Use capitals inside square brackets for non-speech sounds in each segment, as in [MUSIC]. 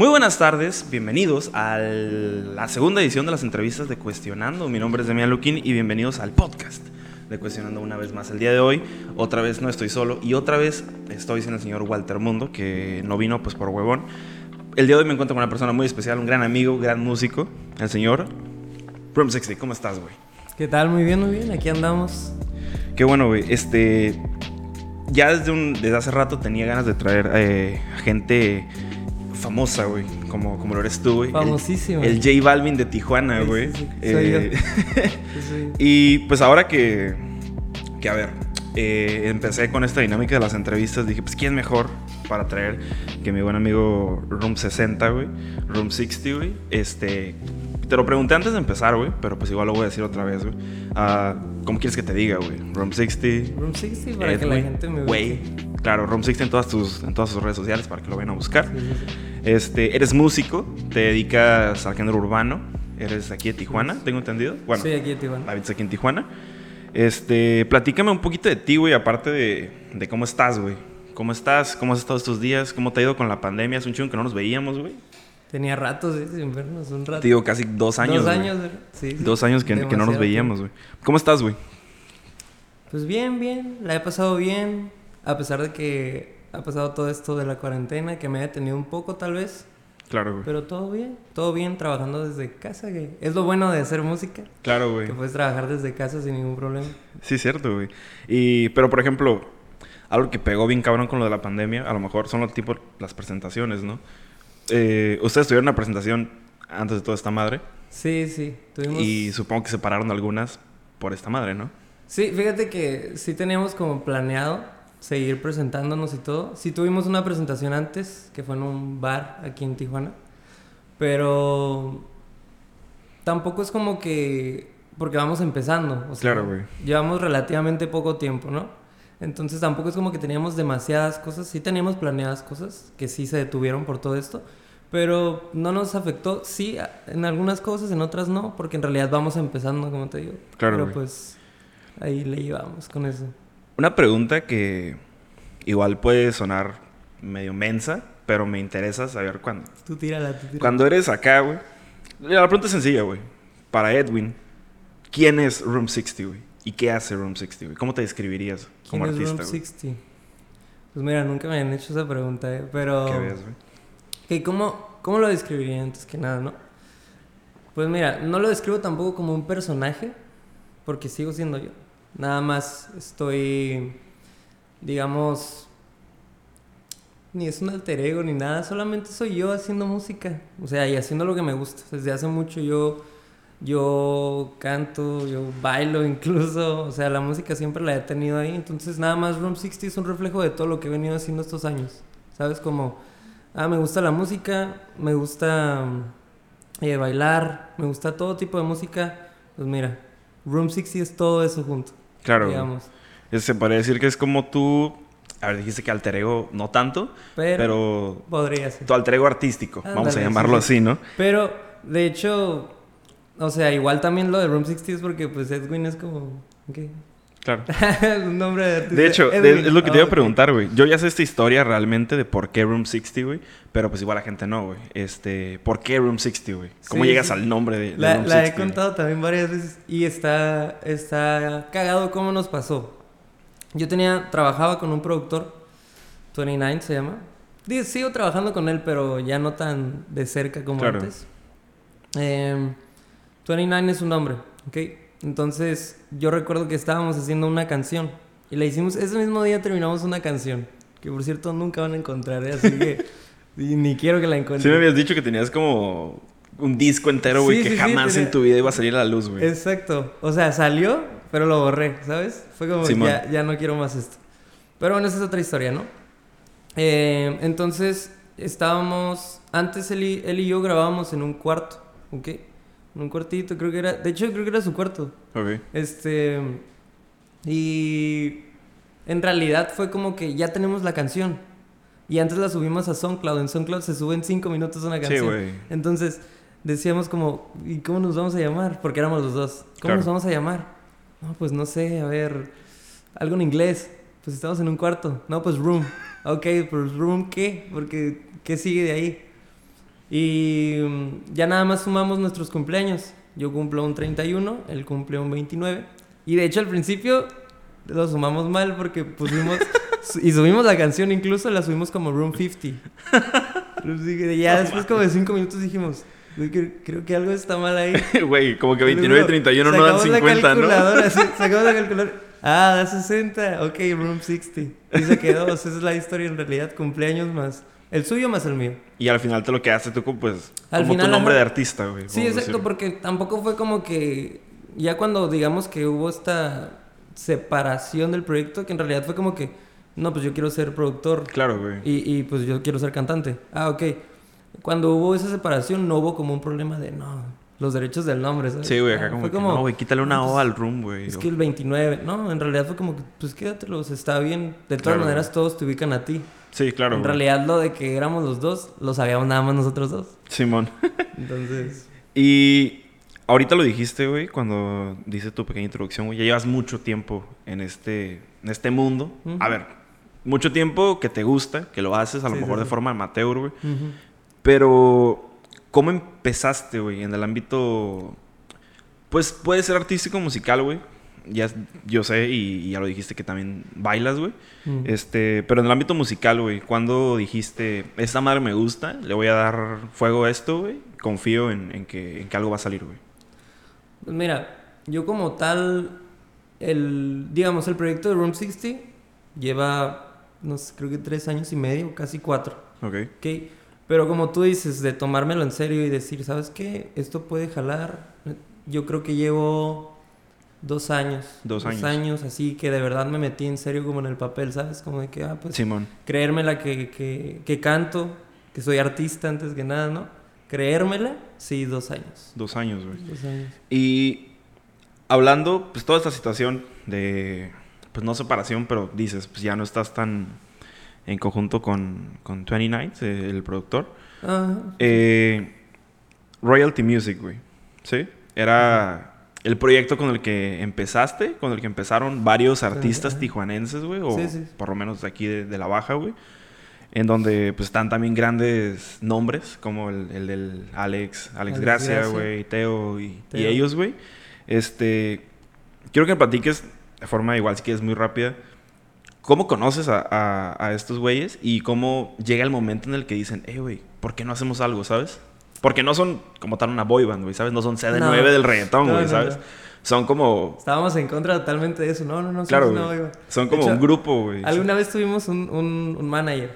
Muy buenas tardes, bienvenidos a la segunda edición de las entrevistas de Cuestionando. Mi nombre es Demian Luquín y bienvenidos al podcast de Cuestionando una vez más el día de hoy. Otra vez no estoy solo y otra vez estoy sin el señor Walter Mundo, que no vino pues por huevón. El día de hoy me encuentro con una persona muy especial, un gran amigo, gran músico, el señor Room 60. ¿Cómo estás, güey? ¿Qué tal? Muy bien, muy bien. Aquí andamos. Qué bueno, güey. Este. Ya desde, un, desde hace rato tenía ganas de traer eh, gente famosa, güey. Como, como lo eres tú, güey. Famosísimo. El, J Balvin de Tijuana, güey. Sí, [LAUGHS] sí, Eh, yo. y pues ahora que. Que a ver. eh, empecé con esta dinámica de las entrevistas. Dije, pues, ¿quién mejor para traer que mi buen amigo Room 60, güey? Room 60, güey. Este. Te lo pregunté antes de empezar, güey. Pero pues igual lo voy a decir otra vez, güey. Ah, ¿Cómo quieres que te diga, güey? Room 60. Room 60 para que la gente me Güey. ubique. Claro, Room 60 en todas, tus, en todas sus redes sociales para que lo vayan a buscar. Sí, sí, sí. Este, eres músico, te dedicas al género urbano, eres aquí de Tijuana, tengo entendido. Bueno, Soy aquí de Tijuana. habitas aquí en Tijuana. Este, platícame un poquito de ti, güey, aparte de, de cómo estás, güey. ¿Cómo estás? ¿Cómo has estado estos días? ¿Cómo te ha ido con la pandemia? Es un chingo que no nos veíamos, güey. Tenía ratos ¿sí? sin vernos, un rato. Te digo, casi dos años. Dos güey. años, sí. sí. Dos años que, que no nos veíamos, güey. ¿Cómo estás, güey? Pues bien, bien. La he pasado bien. A pesar de que ha pasado todo esto de la cuarentena, que me ha detenido un poco tal vez. Claro, güey. Pero todo bien. Todo bien trabajando desde casa. Que es lo bueno de hacer música. Claro, güey. Que puedes trabajar desde casa sin ningún problema. Sí, cierto, güey. Y, pero, por ejemplo, algo que pegó bien cabrón con lo de la pandemia, a lo mejor son los tipos, las presentaciones, ¿no? Eh, ustedes tuvieron una presentación antes de toda esta madre Sí, sí. Tuvimos... y supongo que separaron algunas por esta madre, ¿no? Sí, fíjate que sí teníamos como planeado seguir presentándonos y todo. Sí tuvimos una presentación antes, que fue en un bar aquí en Tijuana. Pero tampoco es como que... Porque vamos empezando. o sea, Claro, güey. Llevamos relativamente poco tiempo, ¿no? Entonces tampoco es como que teníamos demasiadas cosas. Sí teníamos planeadas cosas que sí se detuvieron por todo esto. Pero no nos afectó. Sí, en algunas cosas, en otras no. Porque en realidad vamos empezando, como te digo. Claro, Pero güey. pues ahí le llevamos con eso. Una pregunta que igual puede sonar medio mensa, pero me interesa saber cuándo. Tú tírala, tú tírala. Cuando eres acá, güey. La pregunta es sencilla, güey. Para Edwin, ¿quién es Room 60, güey? ¿Y qué hace Room 60, güey? ¿Cómo te describirías como ¿Quién es artista, Room güey? 60? Pues mira, nunca me han hecho esa pregunta, ¿eh? Pero... ¿Qué ves, güey? Ok, ¿cómo, ¿Cómo lo describiría antes que nada, no? Pues mira, no lo describo tampoco como un personaje, porque sigo siendo yo. Nada más estoy, digamos, ni es un alter ego ni nada, solamente soy yo haciendo música. O sea, y haciendo lo que me gusta. Desde hace mucho yo, yo canto, yo bailo incluso. O sea, la música siempre la he tenido ahí. Entonces, nada más Room 60 es un reflejo de todo lo que he venido haciendo estos años. ¿Sabes? Como, ah, me gusta la música, me gusta eh, bailar, me gusta todo tipo de música. Pues mira, Room 60 es todo eso junto. Claro, digamos. Se podría decir que es como tú... A ver, dijiste que alter ego no tanto, Pero, pero podría ser. tu alter ego artístico, vamos a llamarlo sí, sí. así, ¿no? Pero, de hecho, o sea, igual también lo de Room 60 es porque pues Edwin es como... ¿qué? Claro. [LAUGHS] un nombre de artista. De hecho, Edwin. es lo que te iba a preguntar, güey. Yo ya sé esta historia realmente de por qué Room 60, güey. Pero pues igual la gente no, güey. Este, ¿por qué Room 60, güey? ¿Cómo Sí, llegas sí. al nombre de, de La, Room la he 60, güey? contado también varias veces y está, está cagado cómo nos pasó. Yo tenía, trabajaba con un productor, 29 se llama. Digo, Sigo trabajando con él, pero ya no tan de cerca como Claro. antes. Em, 29 es su nombre, ¿ok? Entonces, yo recuerdo que estábamos haciendo una canción y la hicimos, ese mismo día terminamos una canción, que por cierto nunca van a encontrar, ¿eh? así que [LAUGHS] ni quiero que la encuentren. Sí me habías dicho que tenías como un disco entero, güey, Sí, que sí, sí, jamás tenía- en tu vida iba a salir a la luz, güey. Exacto. O sea, salió, pero lo borré, ¿sabes? Fue como, ya, ya no quiero más esto. Pero bueno, esa es otra historia, ¿no? Eh, entonces, estábamos, antes él y, él y yo grabábamos en un cuarto, ¿ok? En un cuartito, creo que era, de hecho creo que era su cuarto. Ok. Este, y en realidad fue como que ya tenemos la canción. Y antes la subimos a SoundCloud. En SoundCloud se sube en 5 minutos una Sí, canción. güey. Entonces decíamos como, ¿y cómo nos vamos a llamar? Porque éramos los dos. ¿Cómo Claro. nos vamos a llamar? No, pues no sé, a ver, algo en inglés. Pues estamos en un cuarto. No, pues room. Ok, pues room qué? Porque ¿qué sigue de ahí? Y mm, ya nada más sumamos nuestros cumpleaños. Yo cumplo un 31, él cumple un 29. Y de hecho al principio lo sumamos mal porque pusimos... [LAUGHS] y subimos la canción, incluso la subimos como Room 50. Y ya después como de 5 minutos dijimos... "Güey, que- Creo que algo está mal ahí. [LAUGHS] Güey, como que 29 y 31 no dan Sacamos la 50, ¿no? sacamos la calculadora. [LAUGHS] Ah, da 60. Ok, room 60. Y se quedó. esa es la historia en realidad. Cumpleaños más. El suyo más el mío. Y al final te lo quedaste tú como, pues, Al como final, tu nombre ajá. de artista, güey. Sí, exacto, decirlo. porque tampoco fue como que. Ya cuando digamos que hubo esta separación del proyecto, que en realidad fue como que. No, pues yo quiero ser productor. Claro, güey. Y, y pues yo quiero ser cantante. Ah, ok. Cuando hubo esa separación, no hubo como un problema de no, los derechos del nombre, ¿sabes? Sí, güey, Ah, acá como fue que, no, güey, quítale una pues, O al room, güey. Es que el 29, no, en realidad fue como que, pues quédatelos, está bien. De todas Claro, maneras, güey. todos te ubican a ti. Sí, claro, en güey. realidad, lo de que éramos los dos, lo sabíamos nada más nosotros dos. Simón. [LAUGHS] Entonces, Y ahorita lo dijiste, güey, cuando dice tu pequeña introducción, güey. Ya llevas mucho tiempo en este, en este mundo. A ver, mucho tiempo que te gusta, que lo haces a lo Sí, sí, mejor de sí. forma amateur, güey. Pero, ¿cómo empezaste, güey, en el ámbito... Pues puede ser artístico, musical, güey. Ya, yo sé, y, y ya lo dijiste que también bailas, güey. Mm. Este, pero en el ámbito musical, güey, ¿cuándo dijiste, esta madre me gusta, le voy a dar fuego a esto, güey? Confío en, en que, en que algo va a salir, güey. Pues mira, yo como tal, el, digamos, el proyecto de Room 60 lleva, no sé, creo que tres años y medio, casi cuatro. Ok. ¿ok? Pero como tú dices, de tomármelo en serio y decir, ¿sabes qué? Esto puede jalar. Yo creo que llevo dos años. Dos años. así que de verdad me metí en serio como en el papel, ¿sabes? Como de que, ah, pues, Simón. creérmela que, que, que canto, que soy artista antes que nada, ¿no? Creérmela, sí, dos años. Dos años, güey. Dos años. Y hablando, pues toda esta situación de, pues no separación, pero dices, pues ya no estás tan en conjunto con, con 29, eh, el productor. Ajá. Eh, Royalty Music, güey. ¿Sí? Era el proyecto con el que empezaste, con el que empezaron varios artistas tijuanenses, güey, o Sí, sí. por lo menos de aquí de, de la Baja, güey. En donde pues están también grandes nombres, como el, el del Alex, Alex, Alex Gracia, güey, Teo y, y Teo. ellos, güey. Este, quiero que platiques de forma igual, si quieres, muy rápida. ¿Cómo conoces a, a- a estos güeyes y cómo llega el momento en el que dicen, eh, güey, ¿por qué no hacemos algo, sabes? Porque no son como tal una boy band, güey, ¿sabes? No son CD9 No. del reggaetón, güey, no, ¿sabes? Son como... Estábamos en contra totalmente de eso. No, no, no. Claro, una boy band. Son como hecho, un grupo, güey. Alguna vez tuvimos un, un, un manager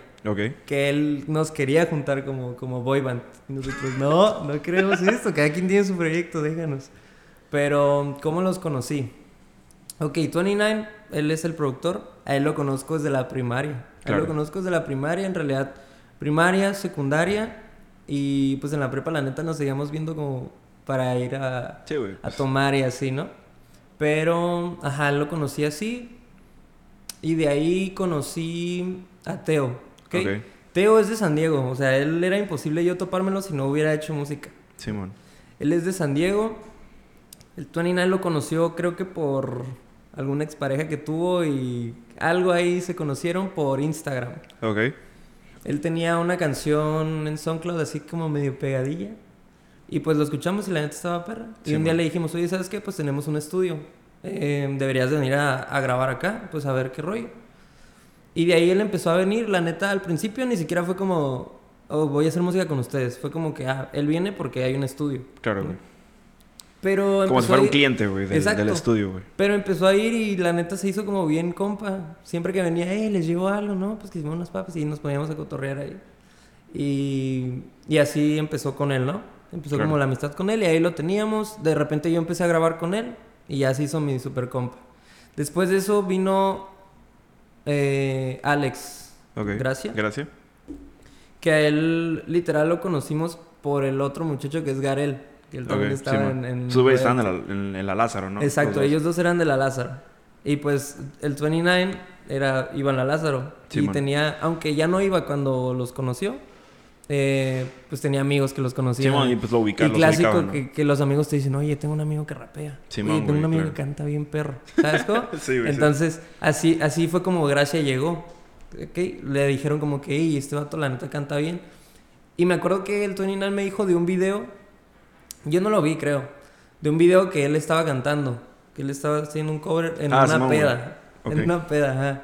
que él nos quería juntar como, como boy band. Y nosotros, no, no queremos esto. Cada quien tiene su proyecto, déjanos. Pero, ¿cómo los conocí? Ok, 29, él es el productor. A él lo conozco desde la primaria. A él lo conozco desde la primaria, en realidad. Primaria, secundaria. Y pues en la prepa, la neta, nos seguíamos viendo como para ir a, Sí, güey. a tomar y así, ¿no? Pero, ajá, lo conocí así. Y de ahí conocí a Teo. ¿ok? Ok. Teo es de San Diego. O sea, él era imposible yo topármelo si no hubiera hecho música. Simón. Él es de San Diego. El 29 lo conoció, creo que por alguna expareja que tuvo y algo ahí se conocieron por Instagram. Ok. Él tenía una canción en SoundCloud así como medio pegadilla. Y pues lo escuchamos y la neta estaba perra. Y Sí, un día man. le dijimos, oye, ¿sabes qué? Pues tenemos un estudio. Eh, deberías de venir a, a grabar acá, pues a ver qué rollo. Y de ahí él empezó a venir. La neta, al principio ni siquiera fue como, oh, voy a hacer música con ustedes. Fue como que, ah, él viene porque hay un estudio. Claro, güey. Pero Como si fuera un cliente, güey, del, estudio, güey. Pero empezó a ir y la neta se hizo como bien compa. Siempre que venía, eh, les llevo algo, ¿no? Pues que hicimos unas papas y nos poníamos a cotorrear ahí. Y, y así empezó con él, ¿no? Empezó Claro. como la amistad con él y ahí lo teníamos. De repente yo empecé a grabar con él y ya se hizo mi super compa. Después de eso vino eh, Alex Ok. Gracia, Gracias. que a él literal lo conocimos por el otro muchacho que es Garel, que él también Ok, estaba Simón. en, en Sus güeyes estaban en la, en- en la Lázaro, ¿no? Exacto, ellos dos eran de la Lázaro. Y pues el 29 era, iba en la Lázaro. y tenía, aunque ya no iba cuando los conoció, eh, pues tenía amigos que los conocían. Simón, y pues lo ubica- Y clásico ubicaban, ¿no? que, que los amigos te dicen, oye, tengo un amigo que rapea. Simón, oye, tengo güey, un amigo claro. que canta bien perro. ¿Sabes cómo? [LAUGHS] Sí, güey, sí. Entonces, así, así fue como Gracia llegó. ¿ok? Le dijeron como que, "Ey, este vato la neta canta bien. Y me acuerdo que el Tony Nal me dijo de un video, yo no lo vi, creo, de un video que él estaba cantando, que él estaba haciendo un cover en Ah, una Simón, peda. En una peda, ajá.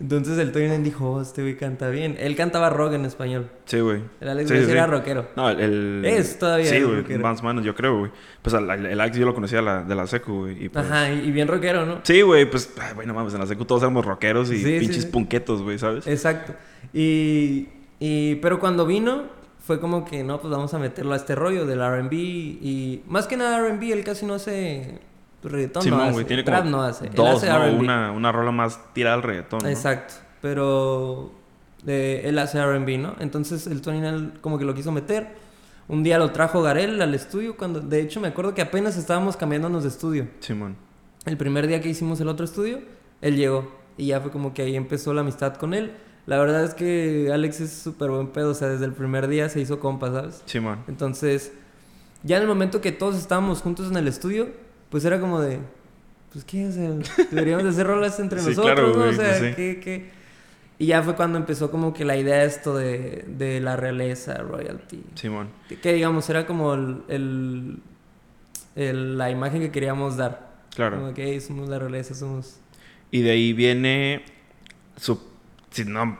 Entonces el Tony dijo, oh, este güey canta bien. Él cantaba rock en español. Sí, güey. El Alex Sí, García sí, era sí. rockero. No, el... el- Es todavía Sí, güey, o menos, yo creo, güey. Pues el, el Alex yo lo conocía de la, de la secu, güey. y pues- Ajá, y, bien rockero, ¿no? Sí, güey, pues, ay, güey, no mames, en la secu todos éramos rockeros y pinches punquetos, güey, ¿sabes? Exacto. Y, y, pero cuando vino, fue como que, no, pues vamos a meterlo a este rollo del RB. Y más que nada RB, él casi no hace reggaetón. Simón, no hace. güey, tiene Trap como no hace. él dos, hace ¿no? Una, una rola más tirada al reggaetón, ¿no? Exacto. Pero eh, él hace RB, ¿no? Entonces el Tony Nell como que lo quiso meter. Un día lo trajo Garel al estudio. cuando De hecho, me acuerdo que apenas estábamos cambiándonos de estudio. Simón. El primer día que hicimos el otro estudio, él llegó. Y ya fue como que ahí empezó la amistad con él. La verdad es que Alex es súper buen pedo. O sea, desde el primer día se hizo compa, ¿sabes? Simón. Entonces, ya en el momento que todos estábamos juntos en el estudio, pues era como de... Pues qué, o sea, deberíamos de hacer rolas entre [LAUGHS] Sí, nosotros, claro, ¿no? O güey, sea, pues sí. ¿qué, qué? Y ya fue cuando empezó como que la idea esto de, de la realeza, royalty. Simón. Que, que, digamos, era como el, el- el- la imagen que queríamos dar. Claro. Como que "Hey, somos la realeza, somos... Y de ahí viene su... Si no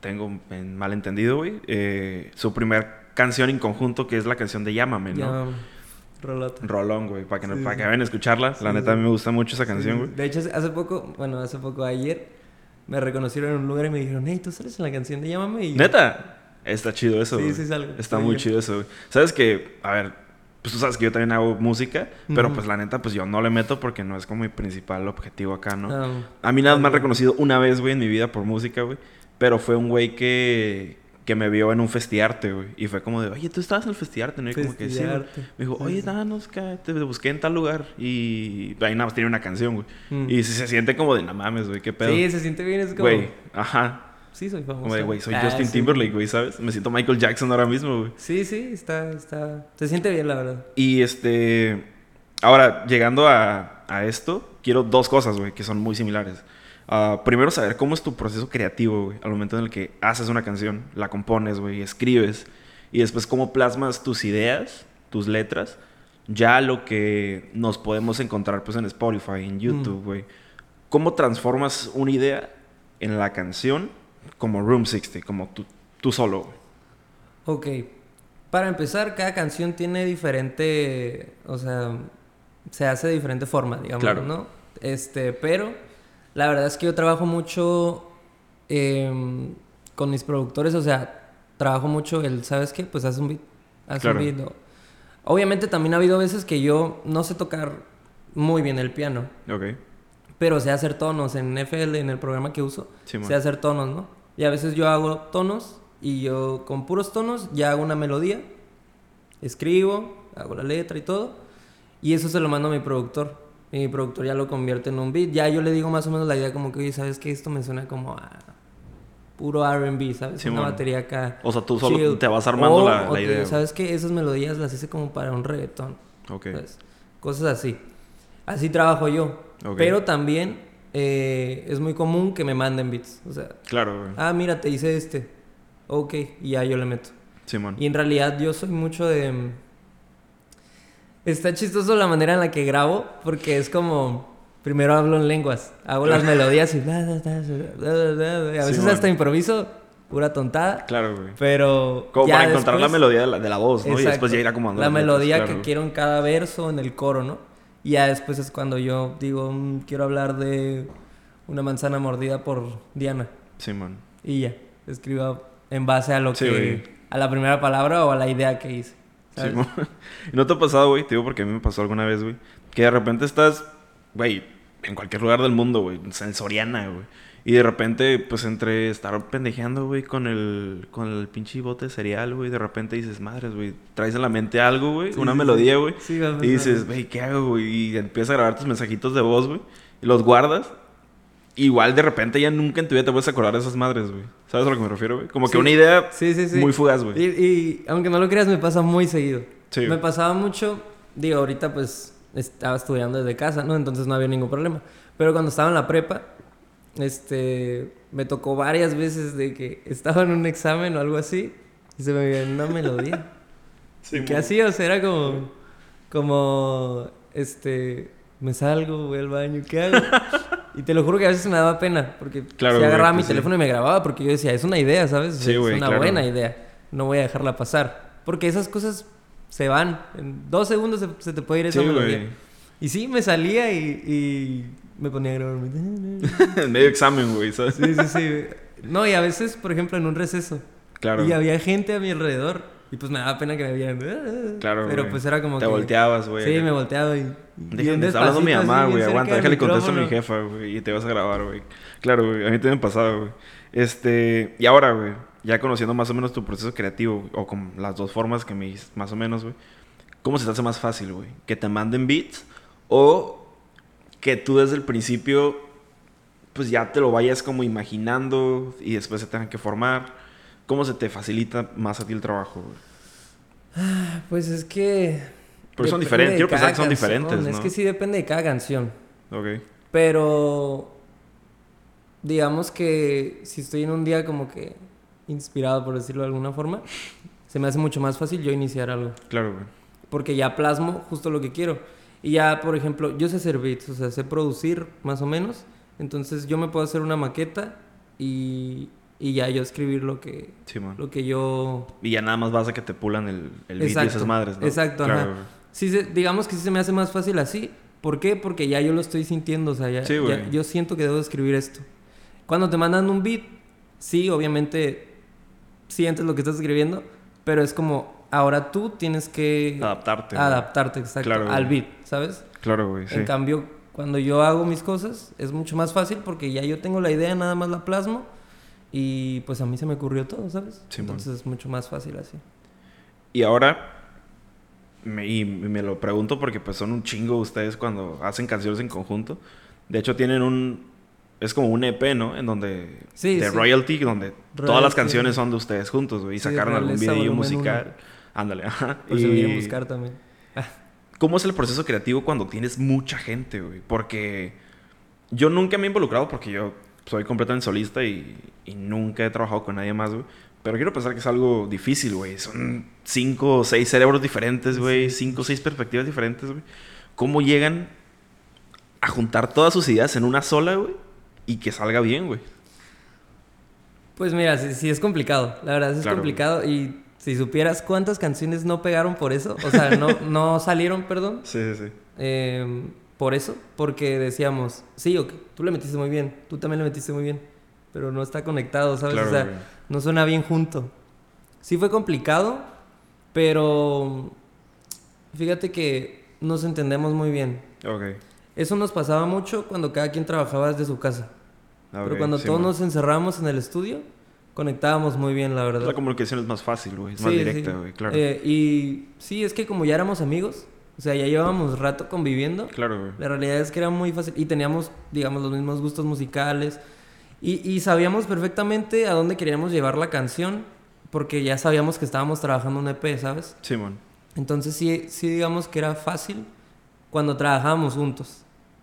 tengo en malentendido, güey, eh, su primer canción en conjunto, que es la canción de Llámame, ¿no? Ya, rolota. Rolón, güey, para que, no- Sí, para sí. que vayan a escucharla. la neta, a mí me gusta mucho esa canción, güey. De hecho, hace- poco, bueno, hace poco, ayer, me reconocieron en un lugar y me dijeron, hey, ¿tú sales en la canción de Llámame? Y yo, Neta, está chido eso, Sí, güey. sí salgo. Está muy yo. chido eso, güey. Sabes que, a ver, pues tú sabes que yo también hago música, pero pues la neta, pues yo no le meto porque no es como mi principal objetivo acá, ¿no? Ah, A mí nada más me han reconocido una vez, güey, en mi vida por música, güey. Pero fue un güey que, que me vio en un festiarte, güey. Y fue como de, oye, tú estabas en el festiarte, ¿no? Y como que sí, güey. Me dijo, oye, danos, que te busqué en tal lugar. Y ahí nada más tiene una canción, güey. Mm. Y se, se siente como de, no mames, güey, qué pedo. Sí, se siente bien, es como... Güey, ajá. Sí, soy famoso. Como de, güey, soy Ah, Justin sí. Timberlake, güey, ¿sabes? Me siento Michael Jackson ahora mismo, güey. Sí, sí, está, está... Se siente bien, la verdad. Y este. Ahora, llegando a, a esto, quiero dos cosas, güey, que son muy similares. Ah, primero, saber cómo es tu proceso creativo, güey, al momento en el que haces una canción, la compones, güey, escribes. Y después, cómo plasmas tus ideas, tus letras, ya lo que nos podemos encontrar, pues, en Spotify, en YouTube, güey. ¿Cómo transformas una idea en la canción como Room 60, como tú, tú solo? Ok. Para empezar, cada canción tiene diferente... O sea, se hace de diferente forma, digamos, Claro. ¿no? Este, pero la verdad es que yo trabajo mucho em, con mis productores, o sea, trabajo mucho el, ¿sabes qué? Pues haz un beat, haz Claro. un beat. o- Obviamente también ha habido veces que yo no sé tocar muy bien el piano, Ok. Pero sé hacer tonos en FL, en el programa que uso, Simón. sé hacer tonos, ¿no? Y a veces yo hago tonos y yo con puros tonos ya hago una melodía, escribo, hago la letra y todo, y eso se lo mando a mi productor. Y mi productor ya lo convierte en un beat. Ya yo le digo más o menos la idea como que, oye, ¿sabes qué? Esto me suena como a puro R&B, ¿sabes? Simón. Una batería acá. O sea, tú solo chill. te vas armando O- la, o la te- idea. güey. ¿Sabes qué? Esas melodías las hice como para un reggaetón. Ok. ¿sabes? Cosas así. Así trabajo yo. Pero también eh, es muy común que me manden beats. O sea, Claro, güey. ah, mira, te hice este. Ok, y ya yo le meto. Simón. Y en realidad yo soy mucho de... mm, Está chistoso la manera en la que grabo, porque es como... Primero hablo en lenguas, hago las [LAUGHS] melodías y... bla, bla, bla, y a veces Simón. hasta improviso, pura tontada. Claro, güey. Pero... Como ya para encontrar la melodía de la, de la voz, ¿no? Y Exacto. después ya ir acomodando. La melodía claro, que güey. quiero en cada verso, en el coro, ¿no? Y ya después es cuando yo digo, "Mm, quiero hablar de una manzana mordida por Diana. Simón. Y ya, escribo en base a lo Sí, que... güey. A la primera palabra o a la idea que hice. ¿sabes? Simón. [LAUGHS] ¿Y no te ha pasado, güey? Te digo porque a mí me pasó alguna vez, güey. Que de repente estás, güey, en cualquier lugar del mundo, güey. o sea, En Soriana, güey. Y de repente, pues entre estar pendejeando, güey, con el, con el pinche bote de cereal, güey. De repente dices, madres, güey. Traes en la mente algo, güey. Sí, una sí, melodía, güey. Sí, y dices, güey, ¿qué hago, güey? Y empiezas a grabar tus mensajitos de voz, güey. Y los guardas. Igual de repente ya nunca en tu vida te puedes acordar de esas madres, güey. ¿Sabes a lo que me refiero, güey? Como que una idea muy fugaz, güey. Y, y aunque no lo creas, me pasa muy seguido. Sí, Me pasaba mucho, digo, ahorita pues estaba estudiando desde casa, ¿no? Entonces no había ningún problema. Pero cuando estaba en la prepa, este, me tocó varias veces de que estaba en un examen o algo así y se me viene una melodía. [LAUGHS] Sí, ¿Y ¿Qué hacía? O sea, era como, como, este, me salgo, voy al baño, ¿qué hago? [LAUGHS] y te lo juro que a veces me daba pena, porque Claro, güey, agarraba mi sí. teléfono y me grababa, porque yo decía, es una idea, ¿sabes? Sí, es güey, una claro. buena idea, no voy a dejarla pasar. Porque esas cosas se van, en dos segundos se, se te puede ir esa Sí, melodía. güey. Y sí, me salía y, y me ponía a grabarme. [LAUGHS] En medio examen, güey, ¿sabes? Sí, sí, sí. No, y a veces, por ejemplo, en un receso. Claro. Y había gente a mi alrededor. Y pues me daba pena que me vieran. Claro, Pero güey. pues era como Te que... volteabas, güey. Sí, me volteaba y... Déjenme, está hablando mi mamá, güey. Aguanta, déjale contesto a mi jefa, güey. Y te vas a grabar, güey. Claro, güey. A mí también me pasaba, güey. Este... Y ahora, güey. Ya conociendo más o menos tu proceso creativo, o con las dos formas que me dijiste, más o menos, güey. ¿Cómo se te hace más fácil, güey? ¿Que te manden beats? ¿O que tú desde el principio, pues ya te lo vayas como imaginando y después se tengan que formar? ¿Cómo se te facilita más a ti el trabajo, güey? Pues es que... Pero son diferentes, quiero pensar que son canción, diferentes, Es ¿no? que sí depende de cada canción. Ok. Pero... Digamos que si estoy en un día como que inspirado, por decirlo de alguna forma, se me hace mucho más fácil yo iniciar algo. Claro, güey. porque ya plasmo justo lo que quiero. Y ya, por ejemplo, yo sé hacer beats, o sea, sé producir más o menos. Entonces yo me puedo hacer una maqueta y, y ya yo escribir lo que, lo que yo... Y ya nada más vas a que te pulan el, el beat y Exacto, esas madres, ¿no? exacto, Claro, ajá. Sí, se- digamos que sí se me hace más fácil así. ¿Por qué? Porque ya yo lo estoy sintiendo, o sea, ya, Sí, ya- güey. yo siento que debo de escribir esto. Cuando te mandan un beat, sí, obviamente sientes lo que estás escribiendo, pero es como, ahora tú tienes que Adaptarte. adaptarte, exacto, Claro, al beat, ¿sabes? Claro, güey, sí. En cambio, cuando yo hago mis cosas, es mucho más fácil porque ya yo tengo la idea, nada más la plasmo y pues a mí se me ocurrió todo, ¿sabes? Simón. Entonces es mucho más fácil así. Y ahora, me, y me lo pregunto porque pues son un chingo ustedes cuando hacen canciones en conjunto. De hecho, tienen un... Es como un EP, ¿no? En donde... Sí, de sí. royalty, donde todas las Royalty. canciones son de ustedes juntos, güey. Y Sí, sacaron algún video musical. Ándale, ajá. Me quieren buscar también. ¿Cómo es el proceso creativo cuando tienes mucha gente, güey? Porque yo nunca me he involucrado porque yo soy completamente solista y, y nunca he trabajado con nadie más, güey. Pero quiero pensar que es algo difícil, güey. Son cinco o seis cerebros diferentes, güey. Cinco o seis perspectivas diferentes, güey. ¿Cómo llegan a juntar todas sus ideas en una sola, güey? Y que salga bien, güey. Pues mira, sí, sí es complicado, la verdad es Claro. complicado y si supieras cuántas canciones no pegaron por eso, o sea, no, [LAUGHS] no salieron, perdón, Sí, sí, sí. eh, por eso, porque decíamos, sí, ok, tú le metiste muy bien, tú también le metiste muy bien, pero no está conectado, ¿sabes? Claro, o sea, no suena bien junto. Sí fue complicado, pero fíjate que nos entendemos muy bien. Ok. Eso nos pasaba mucho cuando cada quien trabajaba desde su casa. Ah, Pero cuando sí, todos man. nos encerramos en el estudio, conectábamos muy bien, la verdad. La comunicación es más fácil, güey. Es más Sí, directa, sí. güey. Claro. Eh, y sí, es que como ya éramos amigos, o sea, ya llevábamos rato conviviendo, claro, güey. la realidad es que era muy fácil y teníamos, digamos, los mismos gustos musicales y, y sabíamos perfectamente a dónde queríamos llevar la canción porque ya sabíamos que estábamos trabajando un EP, ¿sabes? Simón. Entonces sí, sí digamos que era fácil cuando trabajábamos juntos.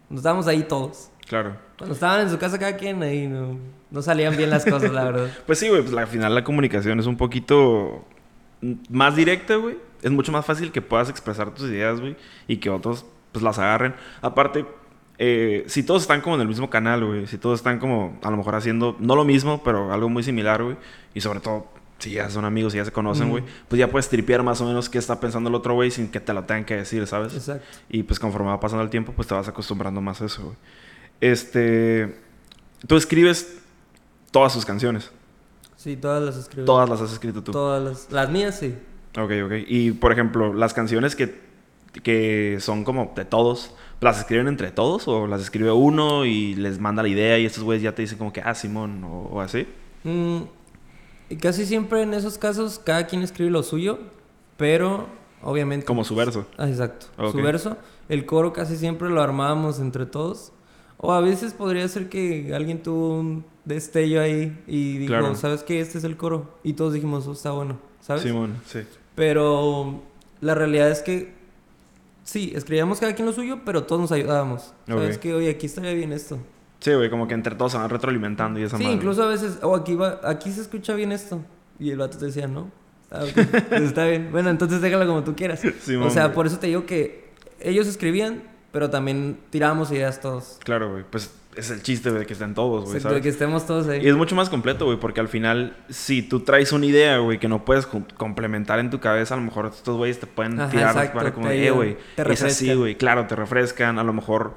Nos estábamos ahí todos. Claro. Cuando estaban en su casa cada quien, ahí no, no salían bien las cosas, la verdad. [LAUGHS] Pues sí, güey, pues al final la comunicación es un poquito más directa, güey. Es mucho más fácil que puedas expresar tus ideas, güey, y que otros pues las agarren. Aparte, eh, si todos están como en el mismo canal, güey, si todos están como a lo mejor haciendo, no lo mismo, pero algo muy similar, güey, y sobre todo si ya son amigos, si ya se conocen, Mm. güey, pues ya puedes tripear más o menos qué está pensando el otro güey sin que te lo tengan que decir, ¿sabes? Exacto. Y pues conforme va pasando el tiempo, pues te vas acostumbrando más a eso, güey. Este. Tú escribes todas sus canciones. Sí, todas las escribí. Todas las has escrito tú. Todas las, las mías, sí. Ok, ok. Y por ejemplo, las canciones que, que son como de todos, ¿las escriben entre todos? ¿O las escribe uno y les manda la idea y estos güeyes ya te dicen como que, ah, Simón, o, o así? Mm, y casi siempre en esos casos cada quien escribe lo suyo, pero obviamente... Como su verso. Ah, exacto. Su verso. El coro casi siempre lo armábamos entre todos. O a veces podría ser que alguien tuvo un destello ahí y dijo, Claro. ¿sabes qué? Este es el coro. Y todos dijimos, "Oh, está bueno, ¿sabes? Simón, sí. Pero la realidad es que sí, escribíamos cada quien lo suyo, pero todos nos ayudábamos. ¿Sabes Ok. qué? Oye, aquí estaría bien esto. Sí, güey, como que entre todos se van retroalimentando y esa Sí, madre. incluso a veces, o aquí va, aquí se escucha bien esto. Y el vato te decía, no, Ah, ok. Pues está bien. Bueno, entonces déjalo como tú quieras. [LAUGHS] Simón, o sea, güey. por eso te digo que ellos escribían, pero también tirábamos ideas todos. Claro, güey. Pues es el chiste de que estén todos, güey, de que estemos todos ahí. Y es mucho más completo, güey, porque al final, si tú traes una idea, güey, que no puedes com- complementar en tu cabeza, a lo mejor estos güeyes te pueden Ajá, tirar exacto, para como, eh, güey, te es así, güey, claro, te refrescan, a lo mejor,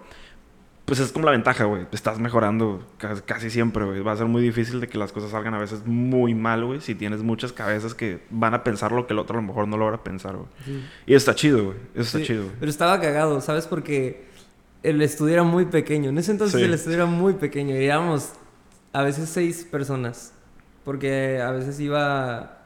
pues es como la ventaja, güey, estás mejorando ca- casi siempre, güey, va a ser muy difícil de que las cosas salgan a veces muy mal, güey, si tienes muchas cabezas que van a pensar lo que el otro a lo mejor no logra pensar, güey. Sí. Y está chido, güey, eso está chido, güey. Pero estaba cagado, ¿sabes? Porque el estudio era muy pequeño. En ese entonces Sí. el estudio era muy pequeño. Y éramos a veces seis personas. Porque a veces iba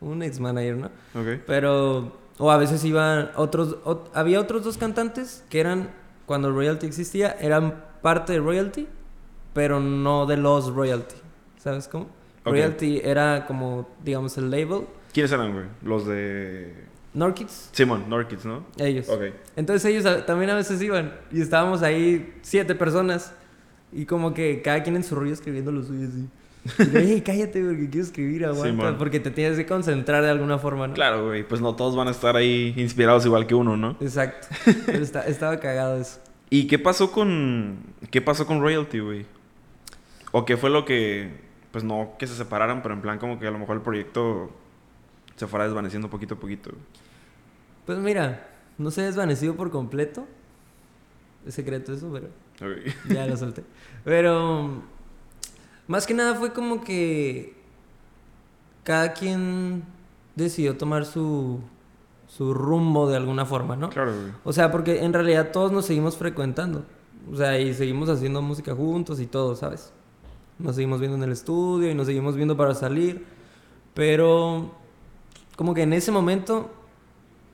un ex manager, ¿no? Ok. Pero. O a veces iban otros. ot- había otros dos cantantes que eran. Cuando Royalty existía, eran parte de Royalty, pero no de los Royalty. ¿Sabes cómo? Ok. Royalty era como, digamos, el label. ¿Quiénes eran, güey? Los de... Norkids, Simón, Norkids, ¿no? ellos. Ok. Entonces ellos también a veces iban y estábamos ahí siete personas y como que cada quien en su rollo escribiendo lo suyo así. Y yo, "Ey, cállate porque quiero escribir, aguanta, Simón. porque te tienes que concentrar de alguna forma, ¿no? Claro, güey, pues no todos van a estar ahí inspirados igual que uno, ¿no? Exacto. [LAUGHS] Pero está- estaba cagado eso. ¿Y qué pasó con qué pasó con Royalty, güey? ¿O qué fue lo que pues no que se separaran, pero en plan como que a lo mejor el proyecto se fuera desvaneciendo poquito a poquito? güey? Pues mira, no se ha desvanecido por completo. Es secreto eso, pero ya lo solté. Pero más que nada fue como que cada quien decidió tomar su, su rumbo de alguna forma, ¿no? Claro, güey. O sea, porque en realidad todos nos seguimos frecuentando. O sea, y seguimos haciendo música juntos y todo, ¿sabes? Nos seguimos viendo en el estudio y nos seguimos viendo para salir. Pero como que en ese momento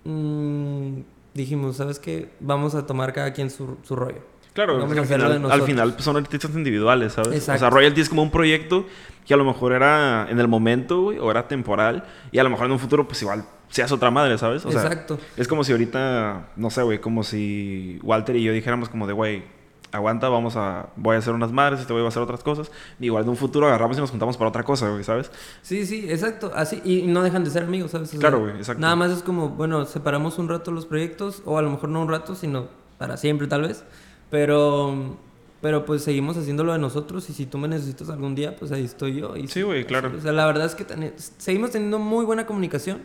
mm, dijimos, ¿sabes qué? Vamos a tomar cada quien su, su rollo. Claro, a al final, al final pues, son artistas individuales, ¿sabes? O sea, Exacto. Royalty es como un proyecto que a lo mejor era en el momento, güey, o era temporal, y a lo mejor en un futuro, pues igual seas otra madre, ¿sabes? O sea, Exacto. es como si ahorita, no sé, güey, como si Walter y yo dijéramos como de, güey, aguanta, vamos a, voy a hacer unas madres, este güey va a hacer otras cosas, y igual de un futuro agarramos y nos juntamos para otra cosa, güey, ¿sabes? Sí, sí, exacto. Así, y no dejan de ser amigos, ¿sabes? O sea, Claro, güey, exacto. Nada más es como, bueno, separamos un rato los proyectos, o a lo mejor no un rato, sino para siempre tal vez. Pero, pero pues seguimos haciendo lo de nosotros y si tú me necesitas algún día, pues ahí estoy yo. Y Sí, güey, claro. O sea, la verdad es que teni- seguimos teniendo muy buena comunicación,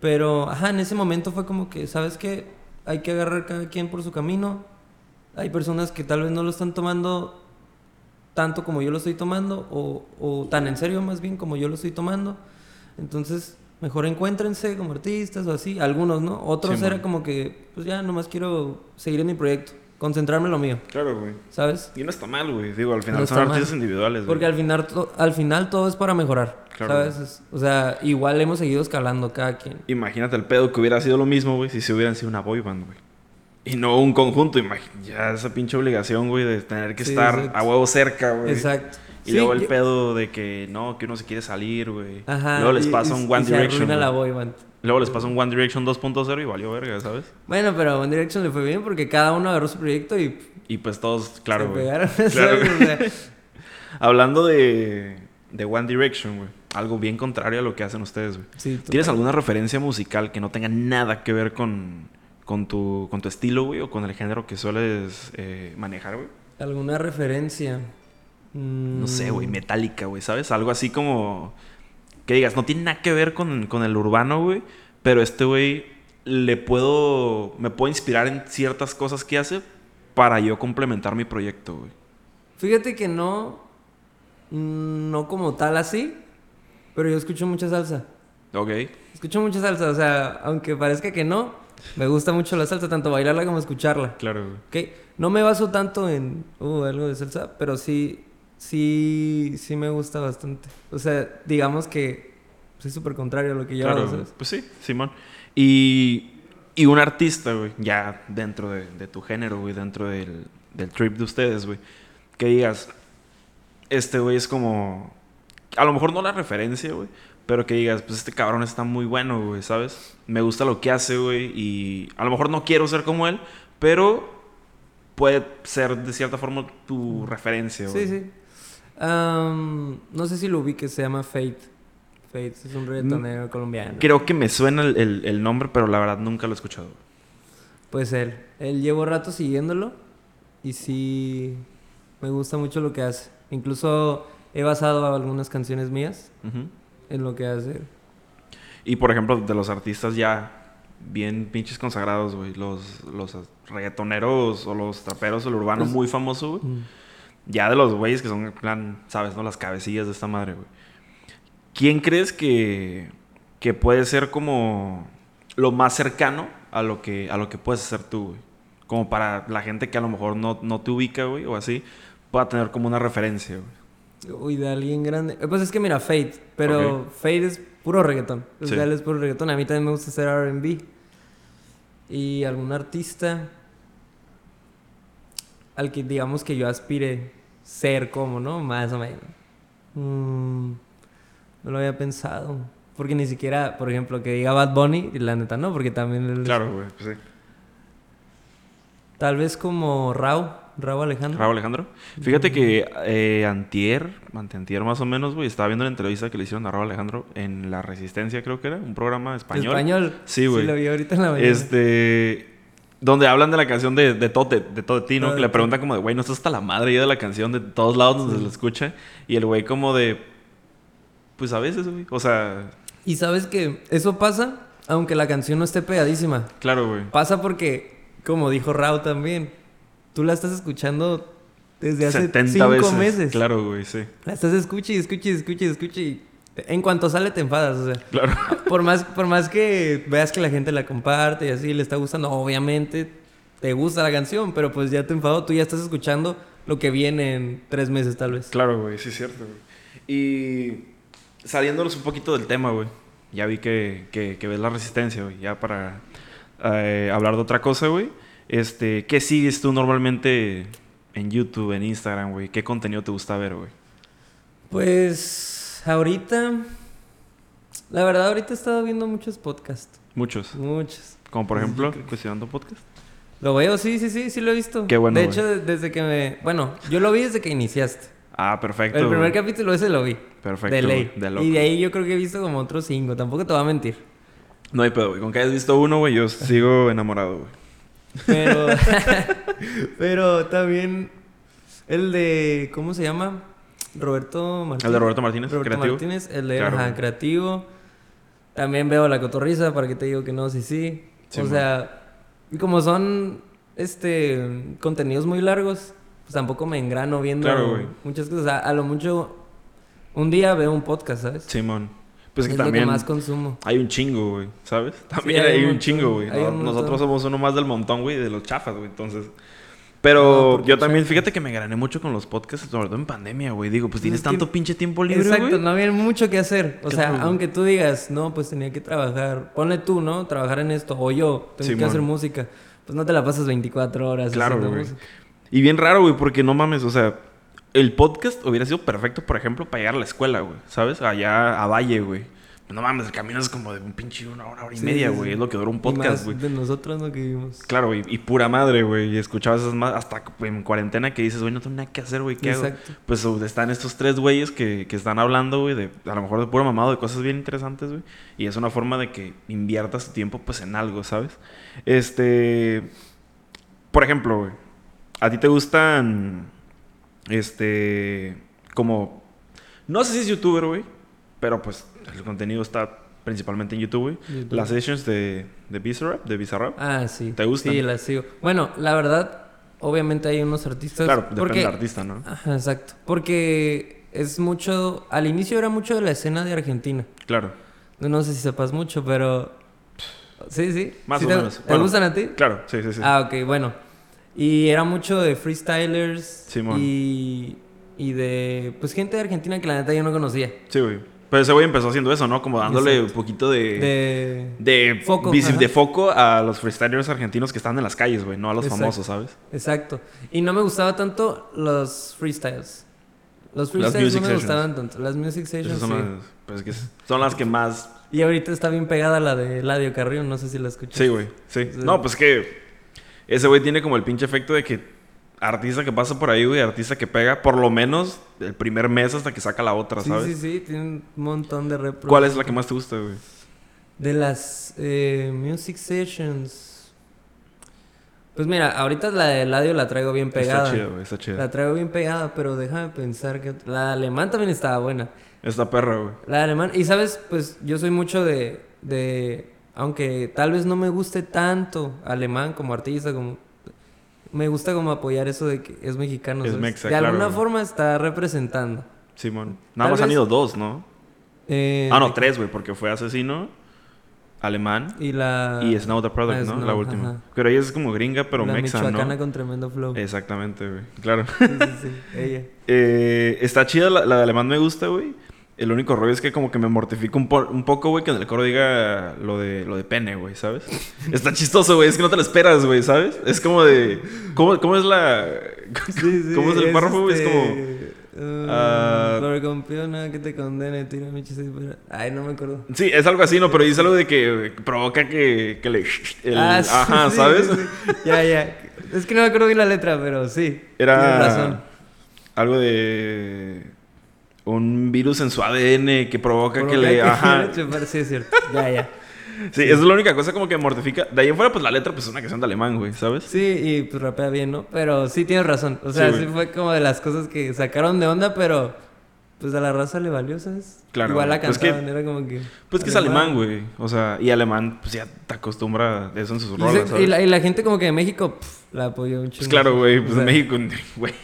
pero, ajá, en ese momento fue como que, ¿sabes qué? Hay que agarrar cada quien por su camino. Hay personas que tal vez no lo están tomando tanto como yo lo estoy tomando, o, o tan en serio más bien como yo lo estoy tomando. Entonces, mejor encuéntrense como artistas o así, algunos, ¿no? Otros Sí, era man. como que, pues ya, nomás quiero seguir en mi proyecto, concentrarme en lo mío, Claro, güey. ¿sabes? Y no está mal, güey, digo, al final No son artistas mal. individuales, güey. Porque al final, al final todo es para mejorar, Claro. ¿sabes? Es- o sea, igual hemos seguido escalando cada quien. Imagínate el pedo que hubiera sido lo mismo, güey, si se hubieran sido una boy band, güey. Y no un conjunto, imagínate. Ya esa pinche obligación, güey, de tener que Sí, estar exacto. a huevo cerca, güey. Exacto. Y Sí, luego el yo- pedo de que no, que uno se quiere salir, güey. Ajá. Luego les pasa y- un One y Direction. la boy band. Luego les pasa un One Direction 2.0 y valió verga, ¿sabes? Bueno, pero a One Direction le fue bien porque cada uno agarró su proyecto y Y pues todos, claro, güey. [LAUGHS] Claro, [LAUGHS] Hablando de, de One Direction, güey. Algo bien contrario a lo que hacen ustedes, güey. sí, ¿Tienes alguna referencia musical que no tenga nada que ver con, con, tu, con tu estilo, güey? O con el género que sueles eh, manejar, güey? ¿Alguna referencia? Mm, No sé, güey, Metallica, güey, ¿sabes? Algo así como... Que digas, no tiene nada que ver con, con el urbano, güey. Pero este güey le puedo... Me puedo inspirar en ciertas cosas que hace para yo complementar mi proyecto, güey. Fíjate que no. mm, No como tal así. Pero yo escucho mucha salsa. Ok. Escucho mucha salsa. O sea, aunque parezca que no, me gusta mucho la salsa, tanto bailarla como escucharla. Claro, güey. ¿Ok? No me baso tanto en uh, algo de salsa, pero sí, sí, sí me gusta bastante. O sea, digamos que soy súper contrario a lo que yo Claro, hago, pues sí, Simón. Y, y un artista, güey, ya dentro de, de tu género, güey, dentro del, del trip de ustedes, güey, que digas, este güey es como, a lo mejor no la referencia, güey, pero que digas, pues este cabrón está muy bueno, güey, ¿sabes? Me gusta lo que hace, güey, y a lo mejor no quiero ser como él, pero puede ser de cierta forma tu referencia, güey. Sí, sí. Am, no sé si lo ubiques, se llama Fate. Fate es un reggaetonero colombiano. Creo que me suena el, el- el nombre, pero la verdad nunca lo he escuchado. Pues él. Él llevo rato siguiéndolo y sí me gusta mucho lo que hace. Incluso he basado algunas canciones mías Ujú. en lo que hace. Y por ejemplo, de los artistas ya bien pinches consagrados, güey. Los, los reggaetoneros o los traperos el urbano Pues- muy famoso, güey. Mm. Ya de los güeyes que son en plan, sabes, ¿no? Las cabecillas de esta madre, güey. ¿Quién crees que, que puede ser como lo más cercano a lo que, a lo que puedes hacer tú, güey? Como para la gente que a lo mejor no, no te ubica, güey, o así, pueda tener como una referencia, güey. Uy, de alguien grande. Eh, Pues es que mira, Fate. Pero Ok. Fate es puro reggaetón. O Sí. sea, él es puro reggaetón. A mí también me gusta hacer RB. Y algún artista al que digamos que yo aspire ser como, ¿no? Más o menos. Mm, no lo había pensado. Porque ni siquiera, por ejemplo, que diga Bad Bunny, y la neta no, porque también Claro, güey, pues sí. Tal vez como Rau, Rau Alejandro. Raúl Alejandro. Fíjate que eh, antier, antier más o menos, güey, estaba viendo la entrevista que le hicieron a Raúl Alejandro en La Resistencia, creo que era, un programa español. Español. Sí, güey. Sí, lo vi ahorita en la mañana. Este. Donde hablan de la canción de, de todo, de, de todo de ti, ¿no? Todo que le preguntan como de, güey, no estás hasta la madre ya de la canción de todos lados donde se lo escucha. Y el güey como de. Pues a veces, güey. O sea, Y sabes que eso pasa aunque la canción no esté pegadísima. claro, güey. Pasa porque, como dijo Rao también, tú la estás escuchando desde hace 70 cinco veces. meses. Claro, güey, sí. La estás escucha y escucha y escucha y escucha y en cuanto sale te enfadas, o sea. Claro. Por más, por más que veas que la gente la comparte y así le está gustando, obviamente te gusta la canción, pero pues ya te enfadó, tú ya estás escuchando lo que viene en tres meses tal vez. Claro, güey, sí es cierto, güey. Y saliéndonos un poquito del tema, güey. Ya vi que, que, que ves la resistencia, güey. Ya para eh, hablar de otra cosa, güey. Este, ¿qué sigues tú normalmente en YouTube, en Instagram, güey? ¿Qué contenido te gusta ver, güey? Pues ahorita, la verdad ahorita he estado viendo muchos podcasts, Muchos. muchos. Como por ejemplo, Cuestionando Podcast. Lo veo, sí, sí, sí, sí lo he visto. Qué bueno, De hecho, de- desde que me... Bueno, yo lo vi desde que iniciaste. Ah, perfecto. El primer güey. capítulo ese lo vi. Perfecto. de ley. de loco. y de ahí yo creo que he visto como otros cinco. Tampoco te voy a mentir. No hay pedo, güey. Con que hayas visto uno, güey, yo sigo enamorado, güey. Pero... [LAUGHS] [LAUGHS] pero también el de... ¿Cómo se llama? Roberto Martínez. El de Roberto Martínez, Roberto creativo. Martínez, el de Claro, ajá, creativo. También veo la cotorriza, para que te digo que no, sí, sí. Sí, o man. sea, y como son este contenidos muy largos, pues tampoco me engrano viendo Claro, muchas cosas. A, a lo mucho un día veo un podcast, ¿sabes? Simón. Pues que es también lo que más consumo. hay un chingo, güey, ¿sabes? También hay hay, un montón, chingo, güey. No- nosotros somos uno más del montón, güey, de los chafas, güey. Entonces. Pero yo también, fíjate que me gané mucho con los podcasts, sobre todo en pandemia, güey. Digo, pues tienes que- tanto pinche tiempo libre, Exacto, güey. no había mucho que hacer. O sea, Claro. aunque tú digas, no, pues tenía que trabajar, ponle tú, ¿no? Trabajar en esto, o yo, tengo que hacer música. Pues no te la pasas 24 horas. Claro, güey. música. Y bien raro, güey, porque no mames, o sea, el podcast hubiera sido perfecto, por ejemplo, para llegar a la escuela, güey, ¿sabes? Allá a Valle, güey. No mames, el camino es como de un pinche una hora, hora y Sí, media, güey. sí. Es lo que dura un podcast, güey. de nosotros, ¿no? Que vivimos. Claro, güey. Y pura madre, güey. Y escuchabas esas más hasta en cuarentena que dices, güey, no tengo nada que hacer, güey. ¿Qué hago? Pues están estos tres güeyes que, que están hablando, güey, de a lo mejor de puro mamado, de cosas bien interesantes, güey. Y es una forma de que inviertas tu tiempo, pues, en algo, ¿sabes? Este. Por ejemplo, güey. ¿A ti te gustan. Este. Como. No sé si es youtuber, güey. Pero pues el contenido está principalmente en YouTube. Las sessions de, de Bizarrap, de Bizarrap. Ah, sí. ¿Te gustan? Sí, las sigo. Bueno, la verdad, obviamente hay unos artistas. claro, depende porque... del artista, ¿no? Ajá, exacto. Porque es mucho. Al inicio era mucho de la escena de Argentina. Claro. No, no sé si sepas mucho, pero. Sí, sí. Más ¿Sí o te, menos. ¿Te Bueno. gustan a ti? Claro, sí, sí, sí. Ah, ok, bueno. Y era mucho de freestylers. Simón. Y. Y de. Pues gente de Argentina que la neta yo no conocía. Sí, güey. Pero ese güey empezó haciendo eso, ¿no? Como dándole Exacto. un poquito de... De. De Foco, de a los freestylers argentinos que están en las calles, güey, no a los Exacto. famosos, ¿sabes? Exacto. Y no me gustaba tanto los freestyles. Los freestyles no me sessions. gustaban tanto. Las music sessions son, sí. las, pues, que son las que más... Y ahorita está bien pegada la de Ladio Carrillo, no sé si la escuchas. Sí, güey, sí. Sí. No, pues que ese güey tiene como el pinche efecto de que artista que pasa por ahí, güey, artista que pega por lo menos el primer mes hasta que saca la otra, Sí, ¿sabes? sí, sí, tiene un montón de repro. ¿Cuál es la que más te gusta, güey? De las eh, Music Sessions. Pues mira, ahorita la de Eladio la traigo bien pegada. Está chida, güey, está chida. La traigo bien pegada, pero déjame pensar que... La de alemán también estaba buena. Esta perra, güey. La de alemán... Y sabes, pues yo soy mucho de... de aunque tal vez no me guste tanto alemán como artista, como... Me gusta como apoyar eso de que es mexicano. Es mexa, de alguna claro. forma está representando. Simón. Nada Tal más han ido dos, ¿no? Eh, Ah, no, tres, güey, porque fue Asesino, Alemán Y la... y Snow the Product, ¿no? Snow, la última. ajá. Pero ella es como gringa, pero la mexa, michoacana ¿no? con tremendo flow. Exactamente, güey. Claro. Sí, sí, sí, ella. [LAUGHS] Eh, está chida, la, la de Alemán me gusta, güey. El único rollo es que como que me mortifica un, po- un poco, güey, que en el coro diga lo de, lo de pene, güey, ¿sabes? [LAUGHS] Está chistoso, güey, es que no te lo esperas, güey, ¿sabes? Es como de... ¿Cómo, cómo es la... [LAUGHS] ¿Cómo es el párrafo, güey? Es como... Uh, ah, Por campeona que te condene, tira mi chiste, pero- Ay, no me acuerdo. Sí, es algo así, ¿no? Pero dice algo de que provoca que, que le... el- Ah, sí, ajá, sí, ¿sabes? sí. Ya, ya. Es que no me acuerdo bien la letra, pero sí. Era razón. algo de... Un virus en su ADN que provoca que le... que Ajá. [LAUGHS] Sí, es cierto. Ya, ya. [LAUGHS] Sí, esa es la única cosa como que mortifica. De ahí en fuera, pues la letra, pues es una canción de alemán, güey, ¿sabes? Sí, y pues rapea bien, ¿no? Pero sí tienes razón. O sea, Sí, sí, fue como de las cosas que sacaron de onda, pero pues a la raza le valió, ¿sabes? Claro, Igual la pues que- cantaban, era como que. Pues que es alemán, güey. O sea, y alemán, pues ya te acostumbra de eso en sus rolas, ¿sabes? y la, y la gente como que de México la apoyó un chingo. Pues claro, güey. Pues O sea, en México, [LAUGHS] güey.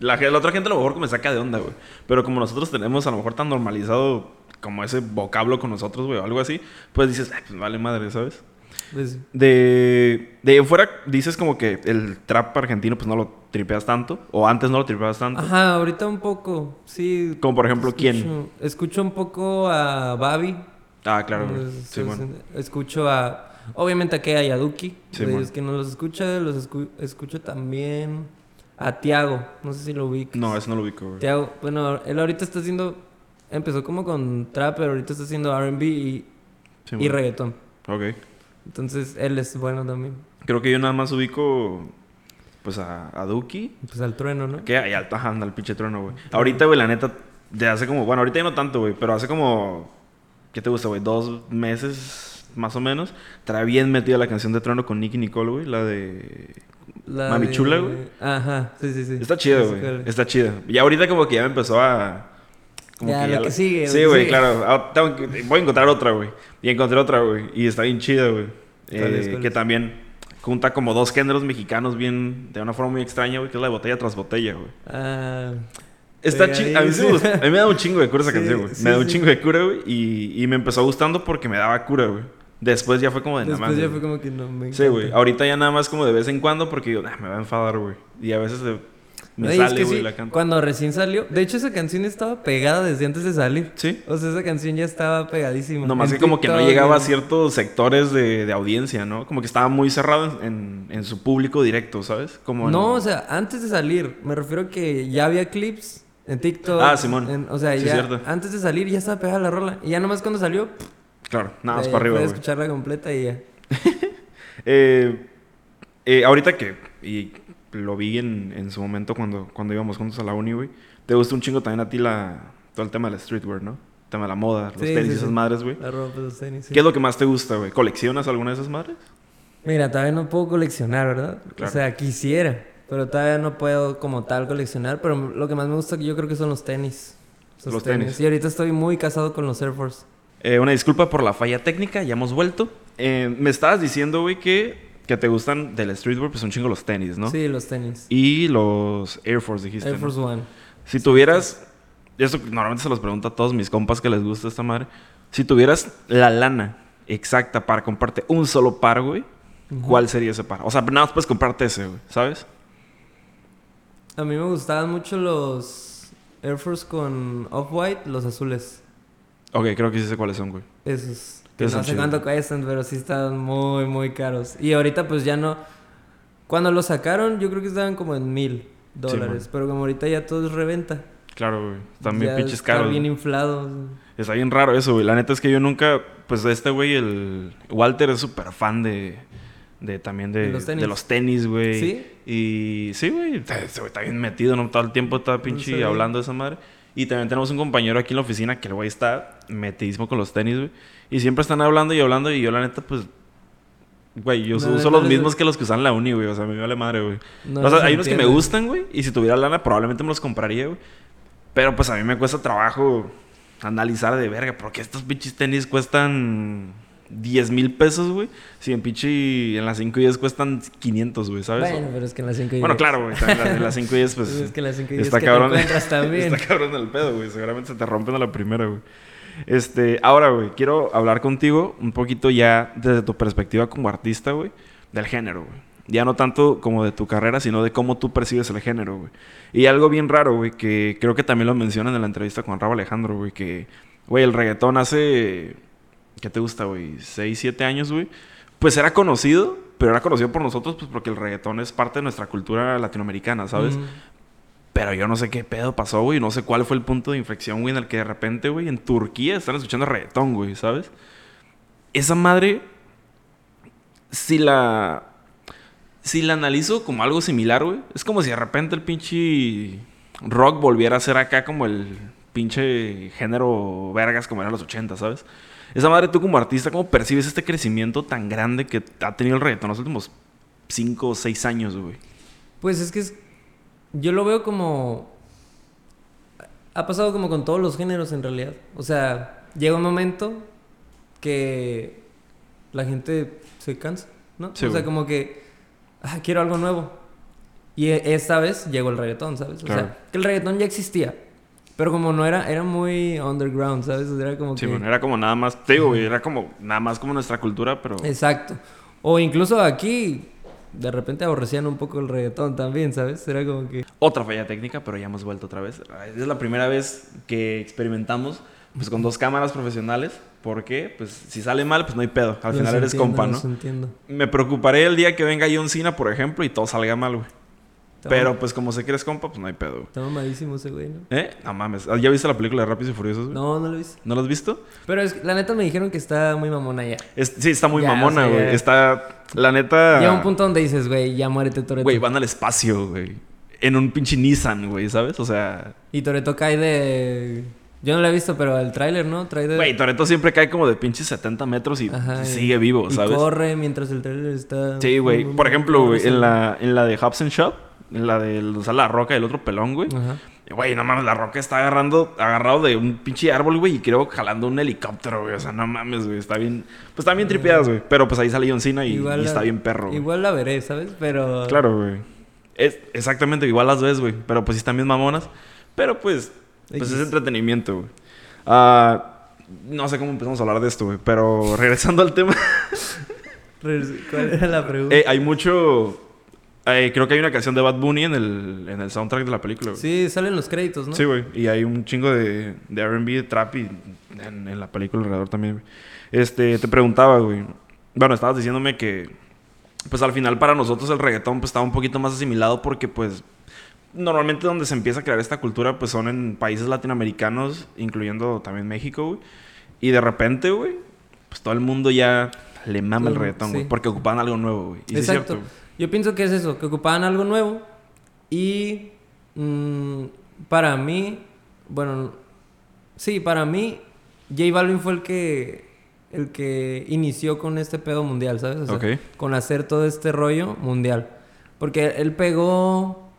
La, la otra gente a lo mejor que me saca de onda, güey. Pero como nosotros tenemos a lo mejor tan normalizado como ese vocablo con nosotros, güey, o algo así, pues dices, ay, pues vale madre, ¿sabes? pues, De, de fuera dices como que el trap argentino, pues no lo tripeas tanto. O antes no lo tripeabas tanto. Ajá, ahorita un poco, sí. Como por ejemplo, ¿quién? escucho- un poco a Babi. Ah, claro. Pues, Sí, bueno. Escucho a. Obviamente a Kea y a Duki. Sí, de ellos que no los escucha, los escu- escucho también a Tiago. No sé si lo ubico. No, eso no lo ubico, güey. Tiago, bueno, él ahorita está haciendo. Empezó como con trap, pero ahorita está haciendo RB y, Sí, y reggaetón. Ok. Entonces él es bueno también. Creo que yo nada más ubico, pues a, a Duki. Pues al trueno, ¿no? Que alta anda el pinche trueno, güey. Ahorita, güey, la neta, de hace como, bueno, ahorita ya no tanto, güey, pero hace como, ¿qué te gusta, güey? Dos meses, más o menos. Trae bien metida la canción de trueno con Nicky Nicole, güey, la de... La Mami de- Chula, güey. Ajá, sí, sí, sí. Está sé güey. Está chida. Y ahorita como que ya me empezó a... Como Ya, que lo que sigue, Sí, güey, claro. Ah, tengo que- Voy a encontrar otra, güey. Y encontré otra, güey. Y está bien chida, güey. ¿Cuál es, Eh, que también junta como dos géneros mexicanos bien... De una forma muy extraña, güey, que es la de botella tras botella, güey. Ah, Está chida. A mí sí. A mí me da un chingo de cura esa [LAUGHS] Sí, canción, güey. sí, me da un chingo de cura, güey. Y, y me empezó gustando porque me daba cura, güey. Después ya fue como de nada después más. ya güey. fue como que no me Sí, güey. encanta. Ahorita ya nada más como de vez en cuando porque digo, "Ah, me va a enfadar, güey. Y a veces me es sale, que güey, sí, la canto. Cuando recién salió, de hecho esa canción estaba pegada desde antes de salir. Sí. O sea, esa canción ya estaba pegadísima. Nomás que como que no llegaba a ciertos sectores de, de audiencia, ¿no? Como que estaba muy cerrado en, en- en su público directo, ¿sabes? Como en- No, o sea, antes de salir, me refiero a que ya había clips en TikTok. Ah, Simón. en- o sea, Sí, ya cierto. antes de salir ya estaba pegada la rola. Y ya nomás cuando salió, Claro, nada más para arriba, pude güey. escucharla completa y ya. [LAUGHS] Eh, eh, ahorita que y lo vi en, en su momento cuando, cuando íbamos juntos a la uni, güey. Te gusta un chingo también a ti la, todo el tema del streetwear, ¿no? El tema de la moda, los Sí, tenis sí, y esas sí. madres, güey. La ropa, los tenis. ¿Qué es lo que más te gusta, güey? ¿Coleccionas alguna de esas madres? Mira, todavía no puedo coleccionar, ¿verdad? Claro. O sea, quisiera, pero todavía no puedo como tal coleccionar. Pero lo que más me gusta yo creo que son los tenis. Los tenis. Y ahorita estoy muy casado con los Air Force. Eh, una disculpa por la falla técnica, ya hemos vuelto. Eh, me estabas diciendo, güey, que, que te gustan del streetwear, pues un chingo los tenis, ¿no? Sí, los tenis. Y los Air Force, dijiste. Air ¿no? Force One. Si tuvieras, y esto normalmente se los pregunto a todos mis compas que les gusta esta madre, si tuvieras la lana exacta para comprarte un solo par, güey. ¿cuál sería ese par? O sea, nada más puedes comprarte ese, güey, ¿sabes? A mí me gustaban mucho los Air Force con Off-White, los azules. Ok, creo que sí sé cuáles son, güey. Esos. Que no sé cuánto cuestan, pero sí están muy, muy caros. Y ahorita pues ya no... Cuando los sacaron yo creo que estaban como en mil dólares. pero como ahorita ya todo es reventa. Claro, güey. Están bien pinches está caros. bien güey. inflados. Está bien raro eso, güey. La neta es que yo nunca, pues este güey, el Walter es súper fan de, de también de, De los tenis. güey. ¿Sí? Y sí, güey, está bien metido, ¿no? Todo el tiempo está pinche hablando de esa madre. Y también tenemos un compañero aquí en la oficina que el güey está metidísimo con los tenis, güey. Y siempre están hablando y hablando y yo la neta, pues... Güey, yo No, uso no los mismos que los que usan la uni, güey. O sea, me vale madre, güey. No o sea, hay unos que me gustan, güey. Y si tuviera lana, probablemente me los compraría, güey. Pero pues a mí me cuesta trabajo analizar de verga. Porque estos pinches tenis cuestan 10 mil pesos, güey. Si en pinche en las 5 y 10 cuestan 500, güey, ¿sabes? Bueno, pero es que en las 5 y Bueno, 10. claro, güey. En las 5 y 10, pues. [LAUGHS] Es que en las 5 y 10 está que cabrón. te encuentras [LAUGHS] también. está cabrón el pedo, güey. Seguramente se te rompen a la primera, güey. Este, ahora, güey, quiero hablar contigo un poquito ya desde tu perspectiva como artista, güey, del género, güey. Ya no tanto como de tu carrera, sino de cómo tú percibes el género, güey. Y algo bien raro, güey, que creo que también lo mencionan en la entrevista con Raúl Alejandro, güey, que, güey, el reggaetón hace, ¿qué te gusta, güey? ¿6, 7 años, güey? Pues era conocido, pero era conocido por nosotros, pues porque el reggaetón es parte de nuestra cultura latinoamericana, ¿sabes? Mm. Pero yo no sé qué pedo pasó, güey. No sé cuál fue el punto de inflexión, güey, en el que de repente, güey, en Turquía están escuchando reggaetón, güey, ¿sabes? Esa madre, si la. Si la analizo como algo similar, güey, es como si de repente el pinche rock volviera a ser acá como el pinche género vergas como era en los 80, ¿sabes? Esa madre, tú como artista, ¿cómo percibes este crecimiento tan grande que ha tenido el reggaetón en los últimos 5 o 6 años, güey? Pues es que es- yo lo veo como... Ha pasado como con todos los géneros en realidad. O sea, llega un momento que la gente se cansa, ¿no? Sí, o sea, güey. como que ah, quiero algo nuevo. Y e- esta vez llegó el reggaetón, ¿sabes? O Claro. sea, que el reggaetón ya existía. Pero como no era, era muy underground, ¿sabes? Era como Sí, que... bueno, era como nada más, te digo, güey, era como nada más como nuestra cultura, pero... Exacto. O incluso aquí, de repente aborrecían un poco el reggaetón también, ¿sabes? Era como que... Otra falla técnica, pero ya hemos vuelto otra vez. Es la primera vez que experimentamos pues con dos cámaras profesionales. porque Pues si sale mal, pues no hay pedo. Al Los final eres entiendo, compa, ¿no? entiendo. Me preocuparé el día que venga John Cena, por ejemplo, y todo salga mal, güey. Pero pues como sé que eres compa, pues no hay pedo, güey. Está mamadísimo ese güey, ¿no? ¿Eh? No mames. ¿Ya viste la película de Rápidos y Furiosos, güey? No, no lo viste. ¿No lo has visto? Pero es, la neta me dijeron que está muy mamona ya. Es- sí, está muy Ya, mamona, o sea, güey. ya- Está... La neta... Llega un punto donde dices, güey, ya muérete Toreto. Güey, van al espacio, güey. En un pinche Nissan, güey, ¿sabes? O sea... Y Toreto cae de... Yo no lo he visto, pero el tráiler, ¿no? Güey, Toreto siempre cae como de pinches 70 metros y Ajá, y- sigue vivo, y ¿sabes? corre mientras el tráiler está... Sí, güey. Por ejemplo, güey, en la, en la de Hobson Shop, la de o sea, la roca y el otro pelón, güey. Ajá. Güey, no mames, la roca está agarrando, agarrado de un pinche árbol, güey, y creo jalando un helicóptero, güey. O sea, no mames, güey. Está bien. Pues están bien tripeadas, güey. Pero pues ahí sale John Cena y, y la- está bien perro, güey. Igual la veré, ¿sabes? Pero... Claro, güey. Es, exactamente, igual las ves, güey. Pero pues sí están bien mamonas. Pero pues, pues es entretenimiento, güey. Ah, no sé cómo empezamos a hablar de esto, güey. Pero regresando al tema. [LAUGHS] ¿Cuál era la pregunta? Eh, hay mucho. Eh, creo que hay una canción de Bad Bunny en el, en el soundtrack de la película. güey. Sí, salen los créditos, ¿no? Sí, güey. Y hay un chingo de, de RB, de trap y en, en la película alrededor también, güey. Este, te preguntaba, güey. Bueno, estabas diciéndome que. Pues al final para nosotros el reggaetón pues estaba un poquito más asimilado porque pues. Normalmente donde se empieza a crear esta cultura pues son en países latinoamericanos, incluyendo también México, güey. Y de repente, güey, pues todo el mundo ya le mama el reggaetón, güey. sí. Porque ocupaban algo nuevo, güey. Y sí es Exacto. cierto, güey. Yo pienso que es eso, que ocupaban algo nuevo. Y mm, para mí, bueno, sí, para mí, J Balvin fue el que, el que inició con este pedo mundial, ¿sabes? O sea. Con hacer todo este rollo mundial. Porque él pegó,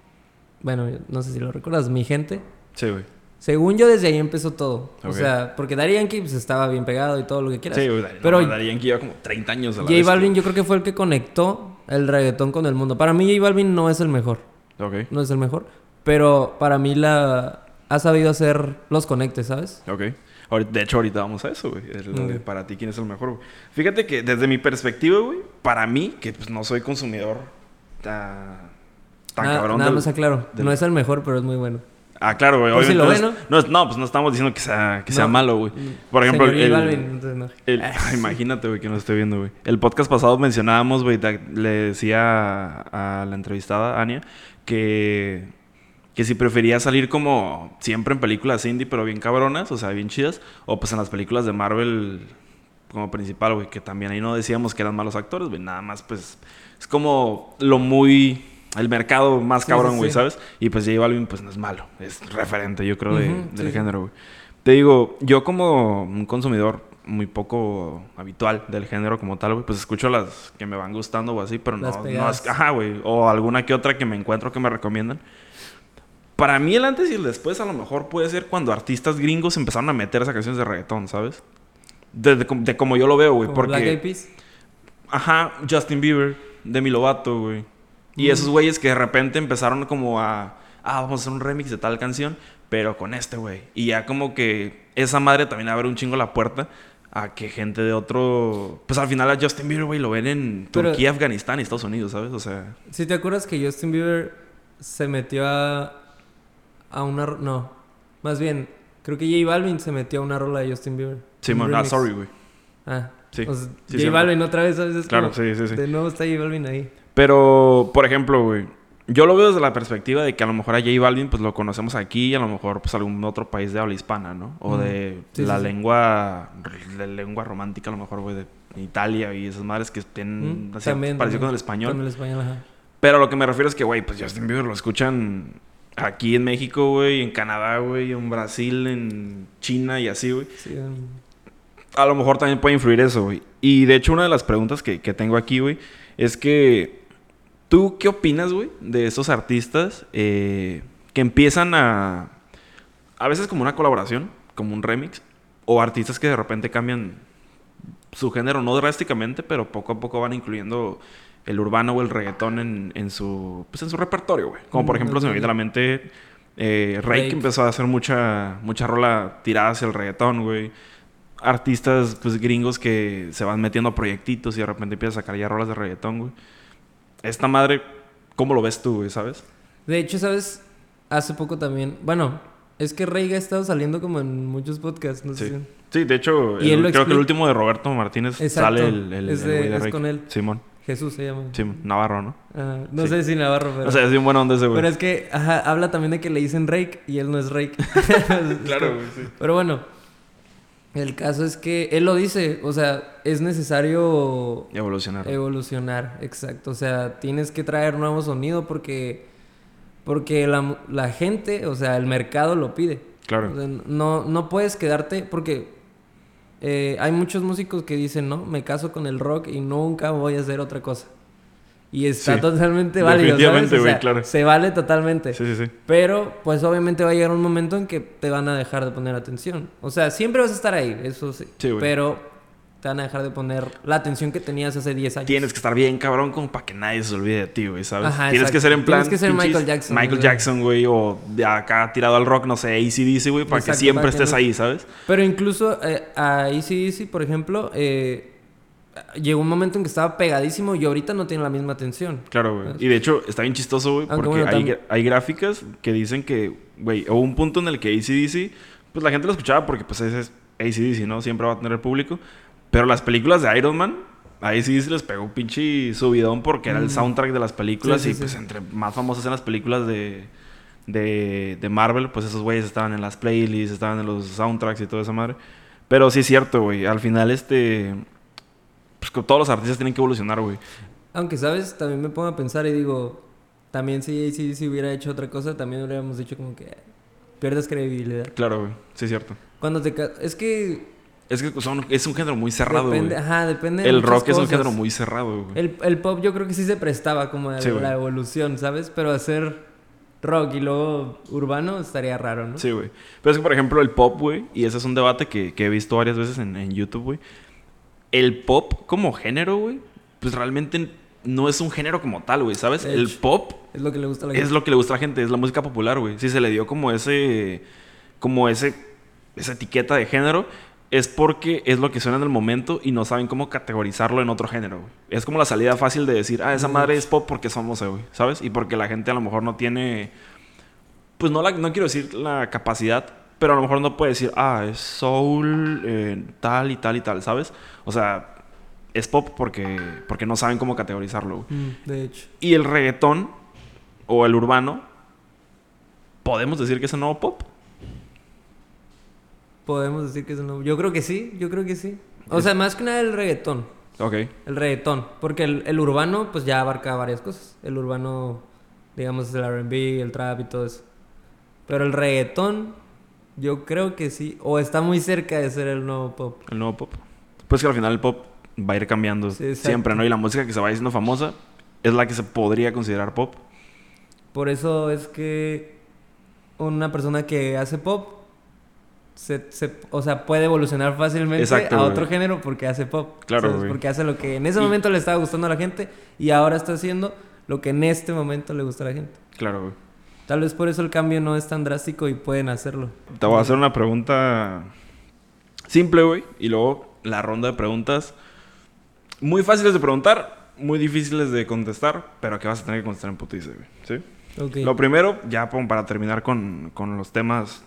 bueno, no sé si lo recuerdas, mi gente. Sí, güey. Según yo, desde ahí empezó todo. O sea, porque Daddy Yankee pues, estaba bien pegado y todo lo que quieras. Sí, güey. Pero Pero Darían que lleva como 30 años a la J vez, Balvin yo creo que fue el que conectó el reggaetón con el mundo. Para mí J Balvin no es el mejor, Ok. no es el mejor, pero para mí la ha sabido hacer los conectes, ¿sabes? Ok. De hecho, ahorita vamos a eso, güey. Es lo de Ok. para ti, ¿quién es el mejor, güey? Fíjate que desde mi perspectiva, güey, para mí, que pues no soy consumidor tan, tan nada cabrón nada del- más aclaro, del- no es el mejor, pero es muy bueno. Ah, claro, güey. Si lo no, ve, no, es- no, pues no estamos diciendo que sea, que sea malo, güey. Por ejemplo, el, Balvin, el- imagínate, güey, que nos esté viendo, güey. El podcast pasado mencionábamos, güey, le decía a, a la entrevistada, Ania, que, que si prefería salir como siempre en películas indie, pero bien cabronas, o sea, bien chidas, o pues en las películas de Marvel como principal, güey, que también ahí no decíamos que eran malos actores, güey, nada más, pues, es como lo muy el mercado más Sí, cabrón, güey, sí. ¿sabes? Y pues J Balvin, pues no es malo. Es referente, yo creo, de- del género, güey. Te digo, yo como un consumidor muy poco habitual del género como tal, güey, pues escucho las que me van gustando o así, pero no, Las no pegadas. es... Ajá, güey. O alguna que otra que me encuentro que me recomiendan. Para mí el antes y el después a lo mejor puede ser cuando artistas gringos empezaron a meter esas canciones de reggaetón, ¿sabes? De, de com- de como yo lo veo, güey. Porque... Black Eyed Peas. Ajá, Justin Bieber, Demi Lovato, güey. Y Mm. esos güeyes que de repente empezaron como a... Ah, vamos a hacer un remix de tal canción, pero con este güey. Y ya como que esa madre también abre un chingo la puerta a que gente de otro... Pues al final a Justin Bieber, güey, lo ven en Pero- Turquía, Afganistán y Estados Unidos, ¿sabes? O sea... Si te acuerdas que Justin Bieber se metió a, a una... No, más bien, creo que J Balvin se metió a una rola de Justin Bieber. Simón, Un ah, sorry, güey. Ah, Sí, o sea, sí, J. Balvin otra vez, ¿sabes? Es Claro, como- sí, sí, sí. De nuevo está J Balvin ahí. Pero, por ejemplo, güey, yo lo veo desde la perspectiva de que a lo mejor a J Balvin pues lo conocemos aquí y a lo mejor pues algún otro país de habla hispana, ¿no? O Mm. de Sí, la sí, sí. lengua la lengua romántica a lo mejor, güey, de Italia y esas madres que tienen Mm, así, también, parecido con también. el español. Con el español, ajá. Pero lo que me refiero es que, güey, pues Justin Bieber lo escuchan aquí en México, güey, en Canadá, güey, en Brasil, en China y así, güey Sí, a lo mejor también puede influir eso, güey. Y de hecho, una de las preguntas que, que tengo aquí, güey, es que tú qué opinas, güey, de esos artistas eh, que empiezan a. A veces como una colaboración, como un remix, o artistas que de repente cambian su género, no drásticamente, pero poco a poco van incluyendo el urbano o el reggaetón en, en su pues en su repertorio, güey. Como por Mm, ejemplo, se me viene a la mente eh, Rake. empezó a hacer mucha, mucha rola tirada hacia el reggaetón, güey. Artistas, pues, gringos que se van metiendo a proyectitos y de repente empiezan a sacar ya rolas de reggaetón, güey. Esta madre, ¿cómo lo ves tú, güey, sabes? De hecho, ¿sabes? Hace poco también... Bueno, es que Rey ha estado saliendo como en muchos podcasts, no sé Sí. si... Sí, de hecho, el- creo que el último de Roberto Martínez Exacto. sale el, el, Es el de- güey de es con él. Simón. Jesús se llama. Simón. Navarro, ¿no? Ah, no Sí. sé si Navarro, pero... O sea, es bien buena onda ese güey. pero es que ajá, habla también de que le dicen Rake y él no es Rake. [LAUGHS] Claro, güey, sí. Pero bueno, el caso es que él lo dice, o sea, es necesario Evolucionar. evolucionar, exacto. O sea, tienes que traer nuevo sonido porque, porque la, la gente, o sea, el mercado lo pide. Claro. O sea, no, no puedes quedarte porque eh, hay muchos músicos que dicen, no, me caso con el rock y nunca voy a hacer otra cosa. Y está Sí. totalmente válido. Se vale totalmente. Sí, sí, sí. Pero, pues obviamente va a llegar un momento en que te van a dejar de poner atención. O sea, siempre vas a estar ahí, eso sí. Sí, güey. pero te van a dejar de poner la atención que tenías hace 10 años. Tienes que estar bien cabrón como para que nadie se olvide de ti, güey, ¿sabes? Ajá, Tienes que ser en plan... Tienes que ser Michael Jackson, Michael güey. Jackson, güey, o de acá tirado al rock, no sé, ACDC, güey, para que Exacto, siempre para que estés no- ahí, ¿sabes? Pero incluso eh, a Easy, por ejemplo, eh, llegó un momento en que estaba pegadísimo y ahorita no tiene la misma atención. Claro, güey. Y de hecho, está bien chistoso, güey, Aunque porque bueno, hay, hay gráficas que dicen que, güey, hubo un punto en el que ACDC, pues la gente lo escuchaba porque, pues, ese es ACDC, ¿no? Siempre va a tener público. Pero las películas de Iron Man, a ACDC les pegó un pinche subidón porque era el Mm. soundtrack de las películas Sí, y, sí, pues, sí. entre más famosas eran las películas de, de, de Marvel, pues esos güeyes estaban en las playlists, estaban en los soundtracks y toda esa madre. Pero sí es cierto, güey. Al final, este... Pues que todos los artistas tienen que evolucionar, güey. Aunque, ¿sabes? También me pongo a pensar y digo, también si ACDC hubiera hecho otra cosa, también hubiéramos dicho como que pierdes credibilidad. Claro, güey. Sí es cierto. Cuando te... Es que... Es que son- es un género muy cerrado, güey. depende, ajá, depende de El rock es un cosas. género muy cerrado, güey. El, el pop yo creo que sí se prestaba como a Sí, güey. la evolución, ¿sabes? Pero hacer rock y luego urbano estaría raro, ¿no? Sí, güey. Pero es que, por ejemplo, el pop, güey, y ese es un debate que, que he visto varias veces en, en YouTube, güey. El pop como género, güey, pues realmente no es un género como tal, güey, ¿sabes? El pop Es lo que le gusta a la es gente. lo que le gusta a la gente, es la música popular, güey. Si se le dio como ese, como ese, esa etiqueta de género, es porque es lo que suena en el momento y no saben cómo categorizarlo en otro género, güey. Es como la salida fácil de decir, ah, esa madre es pop porque somos, güey, ¿sabes? Y porque la gente a lo mejor no tiene, pues no, la, no quiero decir la capacidad, pero a lo mejor no puede decir, ah, es soul, eh, tal y tal y tal, ¿sabes? O sea, es pop porque, porque no saben cómo categorizarlo. Mm, de hecho. Y el reggaetón o el urbano, ¿podemos decir que es el nuevo pop? Podemos decir que es un nuevo- Yo creo que sí, yo creo que sí. O sea, más que nada el reggaetón. Ok. El reggaetón. Porque el, el urbano, pues ya abarca varias cosas. El urbano digamos el R&B, el trap y todo eso. Pero el reggaetón, yo creo que sí, o está muy cerca de ser el nuevo pop. El nuevo pop. Pues que al final el pop va a ir cambiando Sí, siempre, ¿no? Y la música que se va haciendo famosa es la que se podría considerar pop. Por eso es que una persona que hace pop, se, se- o sea, puede evolucionar fácilmente Exacto, a güey. otro género porque hace pop. Claro. Porque hace lo que en ese Y- momento le estaba gustando a la gente y ahora está haciendo lo que en este momento le gusta a la gente. Claro, güey. Tal vez por eso el cambio no es tan drástico y pueden hacerlo. Te voy a hacer una pregunta simple, güey. Y luego la ronda de preguntas muy fáciles de preguntar, muy difíciles de contestar, pero que vas a tener que contestar en putiza, güey. ¿Sí? Lo primero, ya para terminar con, con los temas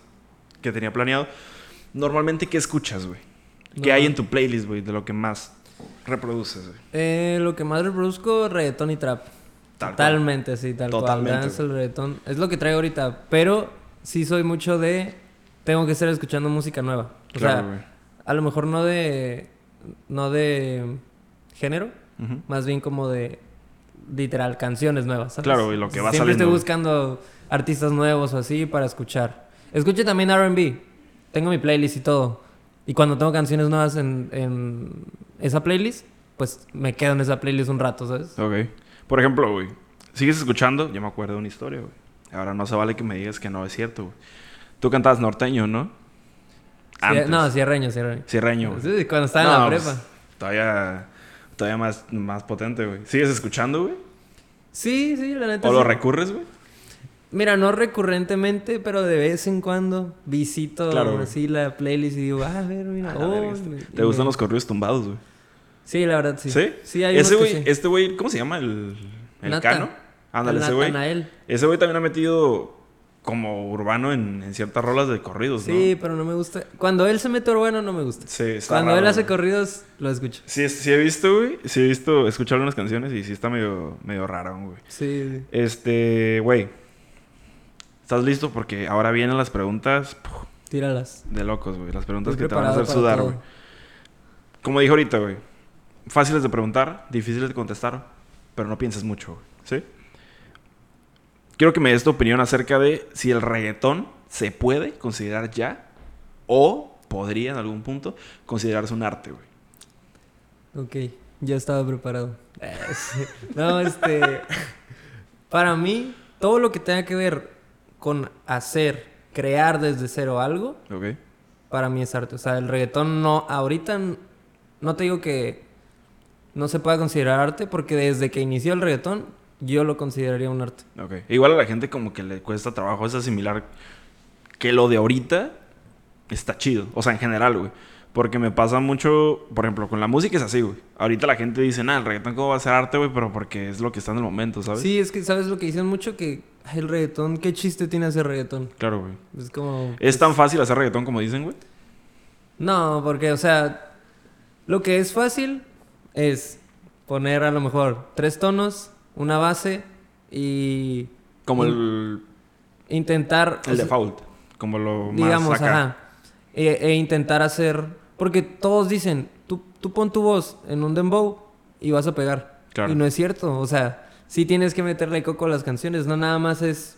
que tenía planeado. Normalmente, ¿qué escuchas, güey? ¿Qué No. hay en tu playlist, güey? De lo que más reproduces, güey. Eh, lo que más reproduzco, reggaetón y trap. Tal cual. Totalmente, sí, tal Totalmente, cual. Dance, el reggaetón. Es lo que traigo ahorita. Pero sí soy mucho de... Tengo que estar escuchando música nueva. O Claro, sea, a lo mejor no de... No de género. Más bien como de... Literal, canciones nuevas. ¿sabes? Claro, güey, lo que va Siempre saliendo. estoy buscando artistas nuevos o así para escuchar. Escucho también R&B. Tengo mi playlist y todo. Y cuando tengo canciones nuevas en, en esa playlist, pues me quedo en esa playlist un rato, ¿sabes? Ok. Por ejemplo, güey. Sigues escuchando, yo me acuerdo de una historia, güey. Ahora no se vale que me digas que no es cierto, güey. Tú cantabas norteño, ¿no? Sí, no, cierreño, cierreño. Cierreño, güey. Sí, cuando estaba en la pues, prepa. todavía, todavía más, más potente, güey. ¿Sigues escuchando, güey? Sí, sí, la neta. ¿O lo recurres, güey? Mira, no recurrentemente, pero de vez en cuando visito Claro, güey. así la playlist y digo, ah, a ver, mira. A la oh, este- ¿Te gustan me- los corridos tumbados, güey? Sí, la verdad, sí. ¿Sí? Sí, hay ese güey, sí. este güey, ¿cómo se llama? El, el. Cano. Ándale, ese güey. Ese güey también ha metido como urbano en, en ciertas rolas de corridos, ¿no? Sí, pero no me gusta. Cuando él se mete urbano, no me gusta. Sí, está Cuando raro, él hace güey. corridos, lo escucho. Sí, sí he visto, güey. Sí he visto, he escuchado algunas canciones y sí está medio, medio raro, güey. Sí. Este, güey. ¿Estás listo? Porque ahora vienen las preguntas Tíralas. de locos, güey. Las preguntas Estoy que te van a hacer sudar, todo. güey. Como dije ahorita, güey. Fáciles de preguntar, difíciles de contestar, pero no pienses mucho. ¿Sí? Quiero que me des tu opinión acerca de si el reggaetón se puede considerar ya o podría en algún punto considerarse un arte, güey. Ok, ya estaba preparado. [LAUGHS] No, este. Para mí, todo lo que tenga que ver con hacer, crear desde cero algo, para mí es arte. O sea, el reggaetón no. Ahorita no te digo que no se pueda considerar arte, porque desde que inició el reggaetón, yo lo consideraría un arte. Ok. Igual a la gente como que le cuesta trabajo es asimilar que lo de ahorita está chido. O sea, en general, güey. Porque me pasa mucho, por ejemplo, con la música es así, güey. Ahorita la gente dice, nah, el reggaetón cómo va a ser arte, güey, pero porque es lo que está en el momento, ¿sabes? Sí, es que sabes lo que dicen mucho que "Ay, el reggaetón, ¿qué chiste tiene hacer reggaetón? Claro, güey. Es como. ¿Es tan fácil hacer reggaetón como dicen, güey? No, porque, o sea, lo que es fácil es poner a lo mejor tres tonos, una base y Como el, intentar. o el sea, default. Como lo más Digamos, acá. ajá. E, e intentar hacer. Porque todos dicen, tú, tú pon tu voz en un dembow y vas a pegar. Claro. Y no es cierto. O sea, sí tienes que meterle coco a las canciones. No nada más es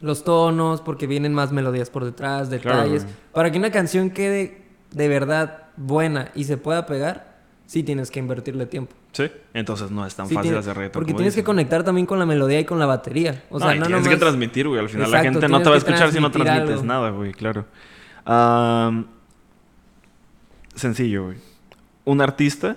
los tonos, porque vienen más melodías por detrás, detalles. Para que una canción quede de verdad buena y se pueda pegar, sí tienes que invertirle tiempo. Sí. Entonces no es tan Sí fácil tiene- hacer reggaetón Porque como tienes que conectar también con la melodía y con la batería. O no, sea, y no tienes que transmitir, güey. Al final la gente no te va a escuchar si no transmites algo. nada, güey, claro. Sencillo, güey. Un artista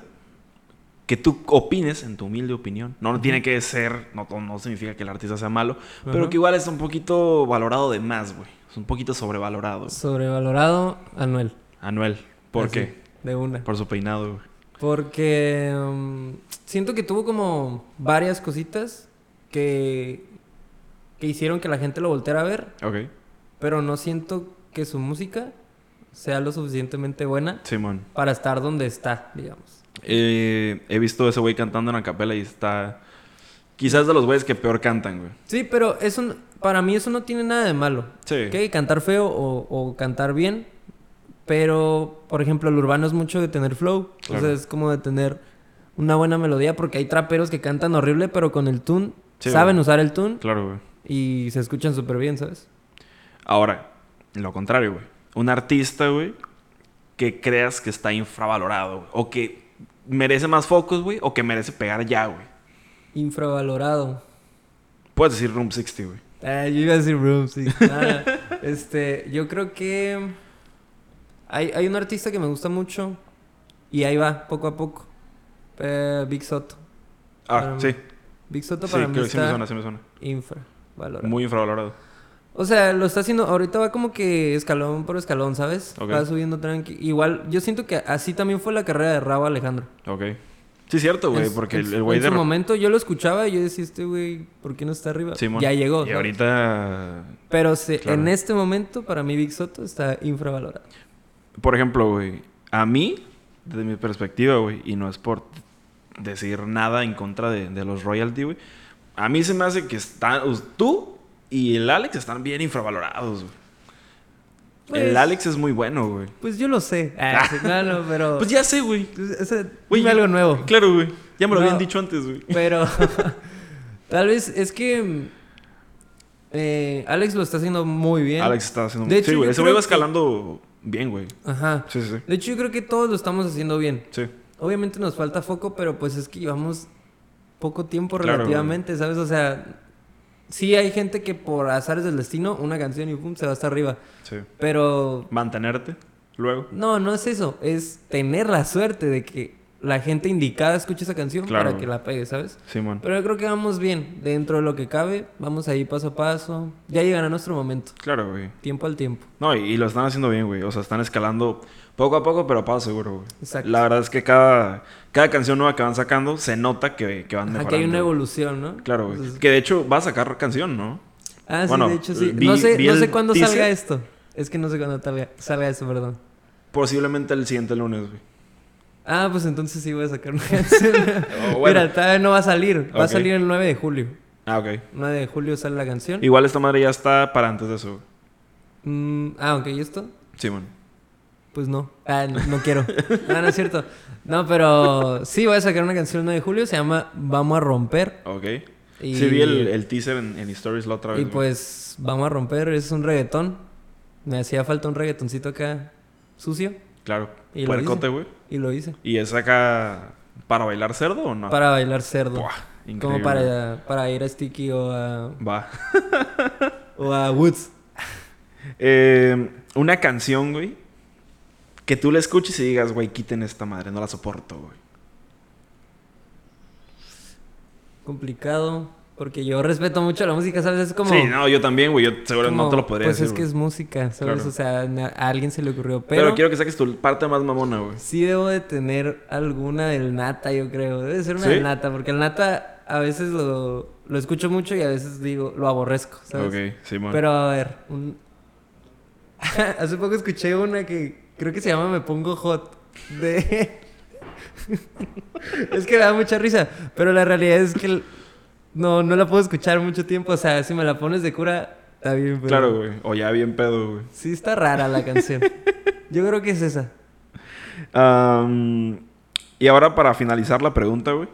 que tú opines, en tu humilde opinión, no, no tiene que ser, no, no significa que el artista sea malo, pero que igual es un poquito valorado de más, güey. Es un poquito sobrevalorado. Sobrevalorado, Anuel. Anuel, ¿por Así, qué? De una. Por su peinado, güey. Porque um, siento que tuvo como varias cositas que, que hicieron que la gente lo volteara a ver, Ok. pero no siento que su música sea lo suficientemente buena Simón. para estar donde está, digamos. Eh, he visto a ese güey cantando en acapela y está... Quizás de los güeyes que peor cantan, güey. Sí, pero eso, para mí eso no tiene nada de malo. Sí. ¿Ok? Cantar feo o, o cantar bien. Pero, por ejemplo, el urbano es mucho de tener flow. Claro. O sea, es como de tener una buena melodía. Porque hay traperos que cantan horrible, pero con el tune Sí, saben güey. usar el tune Claro, güey. y se escuchan súper bien, ¿sabes? Ahora, lo contrario, güey. Un artista, güey, que creas que está infravalorado, güey, o que merece más focos, güey, o que merece pegar ya, güey. Infravalorado. Puedes decir Room 60, güey. Ah, yo iba a decir Room, sí. Ah, [LAUGHS] este, yo creo que hay, hay un artista que me gusta mucho y ahí va, poco a poco. Eh, Big Soto. Ah, Para sí. Big Soto Sí, para mí creo que sí me está suena, sí me suena. infravalorado. Muy infravalorado. O sea, lo está haciendo, ahorita va como que escalón por escalón, ¿sabes? Ok. Va subiendo tranqui. Igual, yo siento que así también fue la carrera de Rabo Alejandro. Ok. Sí, cierto, güey, En- porque en el güey En de... su momento yo lo escuchaba y yo decía, este güey, ¿por qué no está arriba? Simón. Ya llegó. Y ¿sabes? ahorita... Pero se- Claro. en este momento, para mí, Big Soto está infravalorado. Por ejemplo, güey, a mí, desde mi perspectiva, güey, y no es por decir nada en contra de, de los royalty, güey, a mí se me hace que están, tú y el Alex están bien infravalorados, güey. Pues- el Alex es muy bueno, güey. Pues yo lo sé. Ah, sí, claro, pero... Pues ya sé, güey. O sea, Güey, algo nuevo. Claro, güey. Ya me lo No. habían dicho antes, güey. Pero [LAUGHS] [LAUGHS] tal vez es que eh, Alex lo está haciendo muy bien. Alex está haciendo... De hecho, sí, güey. Ese güey va escalando bien, güey. Ajá. Sí, sí, sí. De hecho, yo creo que todos lo estamos haciendo bien. Sí. Obviamente nos falta foco, pero pues es que llevamos poco tiempo Claro, relativamente, ¿sabes? O sea, sí hay gente que por azares del destino, una canción y pum, se va hasta arriba. Sí. Pero Mantenerte luego. no, no es eso. Es tener la suerte de que la gente indicada escuche esa canción Claro, para que la pegue, ¿sabes? Simón. Pero yo creo que vamos bien. Dentro de lo que cabe, vamos ahí paso a paso. Ya llegará nuestro momento. Claro, güey. Tiempo al tiempo. No, y, y lo están haciendo bien, güey. O sea, están escalando poco a poco, pero a paso seguro, güey. Exacto. La verdad es que cada, cada canción nueva que van sacando se nota que, que van mejorando. Aquí hay una evolución, ¿no? Claro, güey. Entonces- Que de hecho va a sacar canción, ¿no? Ah, sí, Bueno, de hecho sí. vi- no sé, no sé cuándo salga esto. Es que no sé cuándo salga, salga esto, perdón. Posiblemente el siguiente lunes, güey. Ah, pues entonces sí voy a sacar una [LAUGHS] canción. Oh, bueno. Mira, todavía no va a salir. Va a salir el 9 de julio. Ah, ok. 9 de julio sale la canción. Igual esta madre ya está para antes de eso. Mm, ah, ok, ¿y esto? Simón. Pues no. Ah, no, no quiero. [LAUGHS] No, no es cierto. No, pero sí voy a sacar una canción el 9 de julio. Se llama Vamos a romper. Ok. Y- Sí vi el, el teaser en, en Stories la otra vez. Y güey. pues Vamos a romper. Es un reggaetón. Me hacía falta un reggaetoncito acá sucio. Claro. Y lo Puercote, güey. Y lo hice. ¿Y es acá para bailar cerdo o no? Para bailar cerdo. Buah, increíble. Como para, para ir a Sticky o a, Va. [LAUGHS] o a Woods. Eh, una canción, güey. Que tú la escuches y digas, güey, quiten esta madre, no la soporto, güey. Complicado. Porque yo respeto mucho la música, ¿sabes? Es como. Sí, no, yo también, güey. Yo seguro como, no te lo podría Pues decir. es que es música, ¿sabes? Claro. O sea, a alguien se le ocurrió. pero... Pero, quiero que saques tu parte más mamona, güey. sí debo de tener alguna del Nata, yo creo. Debe ser una ¿Sí? del Nata, porque el Nata a veces lo, lo escucho mucho y a veces digo, lo aborrezco, ¿sabes? Ok, Simón. Pero a ver, un... [LAUGHS] hace poco escuché una que creo que se llama Me Pongo Hot. De... [LAUGHS] es que me da mucha risa, pero la realidad es que el- no, no la puedo escuchar mucho tiempo. O sea, si me la pones de cura, está bien. Pero... Claro, güey. O ya bien pedo, güey. Sí, está rara la canción. Yo creo que es esa. Y ahora para finalizar la pregunta, güey.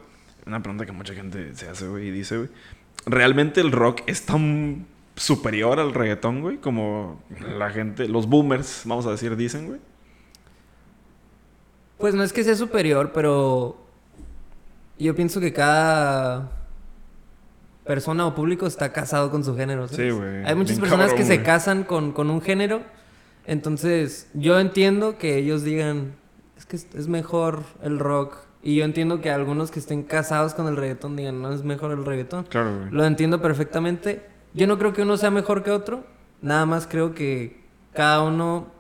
Una pregunta que mucha gente se hace, güey, y dice, güey. ¿Realmente el rock es tan superior al reggaetón, güey? Como la gente, los boomers, vamos a decir, dicen, güey. Pues no es que sea superior, pero yo pienso que cada persona o público está casado con su género. ¿sabes? Sí, güey. Hay muchas personas que se casan con, con un género. Entonces, yo entiendo que ellos digan, es que es, es mejor el rock. Y yo entiendo que algunos que estén casados con el reggaetón digan, no, es mejor el reggaetón. Claro, güey. Lo entiendo perfectamente. Yo no creo que uno sea mejor que otro. Nada más creo que cada uno...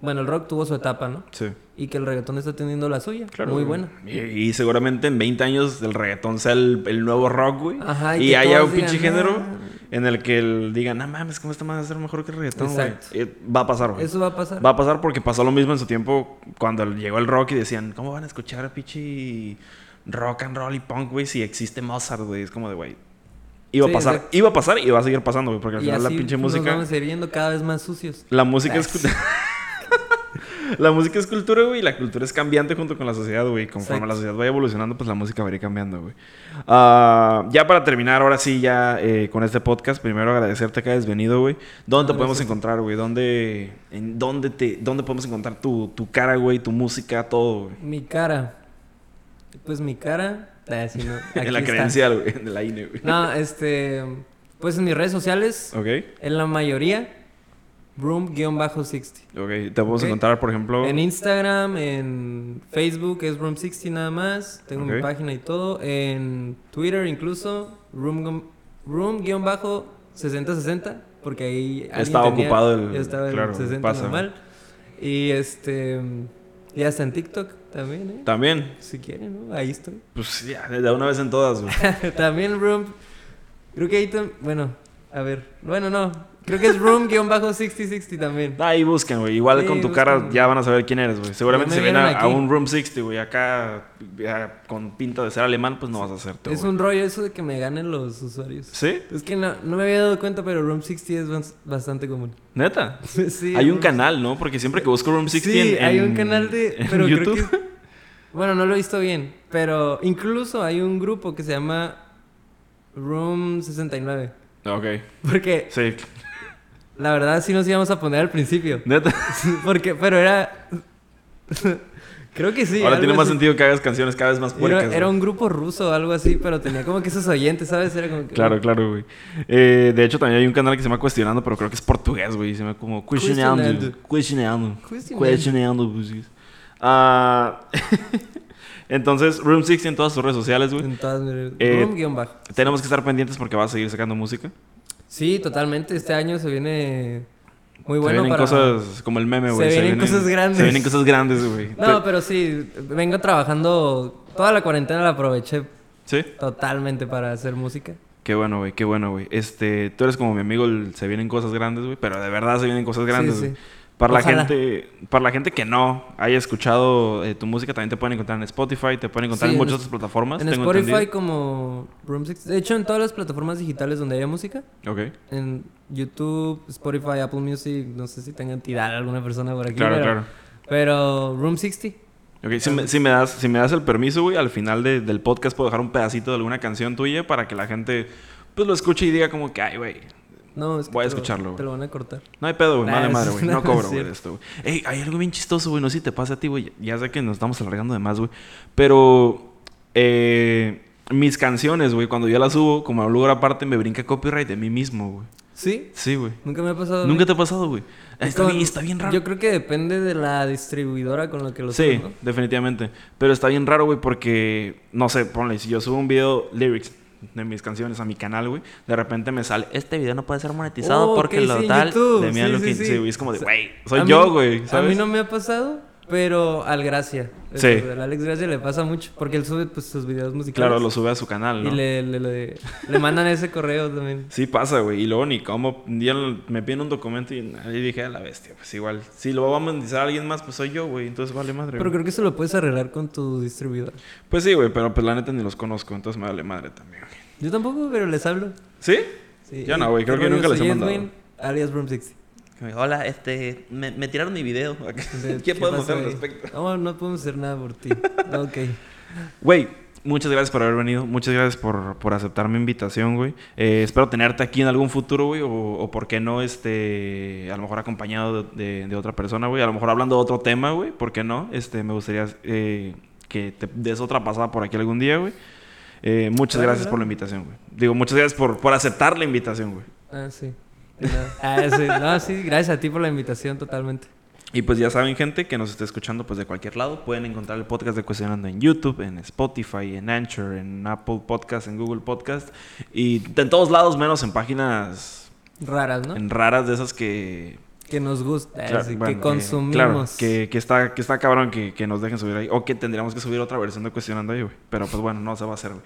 Bueno, el rock tuvo su etapa, ¿no? Sí. Y que el reggaetón está teniendo la suya. Claro, Muy buena. Y, y seguramente en 20 años el reggaetón sea el, el nuevo rock, güey. Ajá, y haya un pinche digan, género "Ah". en el que el, digan, no mames, ¿cómo madre va a ser mejor que el reggaetón, güey? Exacto. Eh, Va a pasar, güey. Eso va a pasar. Va a pasar porque pasó lo mismo en su tiempo cuando llegó el rock y decían, ¿cómo van a escuchar pinche rock and roll y punk, güey, si existe Mozart, güey? Es como de, güey. Iba Sí, a pasar, iba a pasar y va a seguir pasando, güey, porque al y final así la pinche nos música. vamos a ir viendo cada vez más sucios. La música Ah, es. La música es cultura, güey, y la cultura es cambiante junto con la sociedad, güey. Conforme Exacto. la sociedad vaya evolucionando, pues la música va a ir cambiando, güey. Ah, ya para terminar, ahora sí, ya eh, con este podcast, primero agradecerte que hayas venido, güey. ¿Dónde te podemos gracias. encontrar, güey? ¿Dónde, en dónde, te, ¿Dónde podemos encontrar tu, tu cara, güey, tu música, todo, güey? Mi cara. Pues mi cara. no, [LAUGHS] aquí en la está. credencial, güey, de la INE, güey. No, este. Pues en mis redes sociales, Ok, en la mayoría, Room-60. ok. Te podemos Ok. encontrar, por ejemplo... En Instagram, en Facebook es Room60 nada más. Tengo Ok. mi página y todo. En Twitter incluso, Room- Room-6060. porque ahí. Estaba tenía- ocupado el- estaba claro, 60 pasa. normal. Y este. Y hasta en TikTok también, ¿eh? También, Si quieren, ¿no? Ahí estoy. pues ya, de una vez en todas, güey. [LAUGHS] también Room. Creo que ahí. Bueno, a ver. Bueno, no. Creo que es Room-6060 también. Ahí busquen, güey. Igual Sí, con tu cara ya van a saber quién eres, güey. Seguramente si me ven a, un Room 60, güey, acá ya con pinta de ser alemán, pues no vas a hacerte, Es un rollo eso de que me ganen los usuarios. ¿Sí? Es que no, no me había dado cuenta, pero Room 60 es bas- bastante común. ¿Neta? [LAUGHS] sí, hay un canal, ¿no? Porque siempre que busco Room 60 Sí, en, hay un canal de. Pero YouTube. creo que. Bueno, no lo he visto bien. Pero incluso hay un grupo que se llama Room 69. Ok, Porque sí. La verdad sí nos íbamos a poner al principio. ¿Neta? [LAUGHS] Porque, pero era. Creo que sí. Ahora tiene más así. sentido que hagas canciones cada vez más puercas. Era, era un grupo ruso o algo así, pero tenía como que esos oyentes, ¿sabes? Era como que. Claro, claro, güey. Eh, de hecho, también hay un canal que se llama Cuestionando, pero creo que es portugués, güey. Se llama como Cuestionando. Cuestionando. Cuestionando. Cuestionando. Pues. Ah, [LAUGHS] Entonces, Room 60 en todas sus redes sociales, güey. En todas mis- Eh, Room bajo. Tenemos que estar pendientes porque va a seguir sacando música. Sí, totalmente. Este año se viene muy se bueno vienen para... cosas como el meme, Se güey. vienen cosas grandes. Se vienen cosas grandes, güey. No, pero sí, vengo trabajando... Toda la cuarentena la aproveché Sí. totalmente para hacer música. Qué bueno, güey, qué bueno, güey. Este, tú eres como mi amigo, el se vienen cosas grandes, güey, pero de verdad se vienen cosas grandes, Sí, güey. sí. Para la gente, para la gente que no haya escuchado eh, tu música, también te pueden encontrar en Spotify, te pueden encontrar Sí, en en muchas otras plataformas. En tengo Spotify entendido. como Room 60. De hecho, en todas las plataformas digitales donde haya música. Ok. En YouTube, Spotify, Apple Music. No sé si tengan tirar alguna persona por aquí. Claro, pero, claro. Pero Room 60. Ok, si me, si me das, si me das el permiso, güey, al final de- del podcast puedo dejar un pedacito de alguna canción tuya para que la gente pues lo escuche y diga como que, ay, güey, No, es que Voy a escucharlo, güey. Te lo van a cortar. no hay pedo, güey, Nah, vale madre, güey, no cobro, [LAUGHS] güey, de esto, güey. Ey, hay algo bien chistoso, güey, no sé si te pasa a ti, güey, ya sé que nos estamos alargando de más, güey, pero eh, mis canciones, güey, cuando yo las subo, como a un lugar aparte, me brinca copyright de mí mismo, güey. ¿Sí? Sí, güey. Nunca me ha pasado. Nunca te ha pasado, güey. Está bien, está bien raro. Yo creo que depende de la distribuidora con la que lo Sí, ¿no? definitivamente. Pero está bien raro, güey, porque, no sé, ponle, si yo subo un video lyrics de mis canciones a mi canal, güey, de repente me sale, este video no puede ser monetizado Oh, porque ok, lo sí, tal YouTube. de Sí, Looking. sí, es como de, güey, soy yo, mí- güey, A mí no me ha pasado, pero al Gracia. Sí. El Alex Gracia le pasa mucho porque él sube pues, sus videos musicales. Claro, lo sube a su canal, ¿no? Y le, le, le- le mandan ese correo también. [LAUGHS] Sí pasa, güey. Y luego ni cómo. Un día me piden un documento y ahí dije a la bestia. Pues igual. Si lo va a monetizar a alguien más, pues soy yo, güey. Entonces vale madre. Pero creo que eso lo puedes arreglar con tu distribuidor. Pues sí, güey. Pero pues la neta ni los conozco. Entonces me vale madre también, güey. Yo tampoco, pero les hablo. ¿Sí? Sí. Yo no, güey, creo ¿Qué que nunca les he mandado. Edwin, alias Room 60. Hola, este. Me, me tiraron mi video. ¿Qué ¿Qué podemos pasó hacer al respecto? No, no podemos hacer nada por ti. [LAUGHS] ok. Güey, muchas gracias por haber venido. Muchas gracias por, por aceptar mi invitación, güey. Eh, espero tenerte aquí en algún futuro, güey. O, o por qué no, este. A lo mejor acompañado de, de- de otra persona, güey. A lo mejor hablando de otro tema, güey. ¿Por qué no? Este, me gustaría eh, que te des otra pasada por aquí algún día, güey. Eh, muchas Claro, gracias claro. por la invitación, güey. Digo, muchas gracias por, por aceptar la invitación, güey. Ah, sí. Ah, sí. No, sí, gracias a ti por la invitación totalmente. Y pues ya saben, gente, que nos esté escuchando pues de cualquier lado. Pueden encontrar el podcast de Cuestionando en YouTube, en Spotify, en Anchor, en Apple Podcast, en Google Podcast. Y en todos lados, menos en páginas Raras, ¿no? en raras de esas que... Que nos gusta, claro, así, bueno, que consumimos. claro, que, que está, que está cabrón que, que nos dejen subir ahí. O que tendríamos que subir otra versión de Cuestionando ahí, güey. Pero pues bueno, no se va a hacer, güey.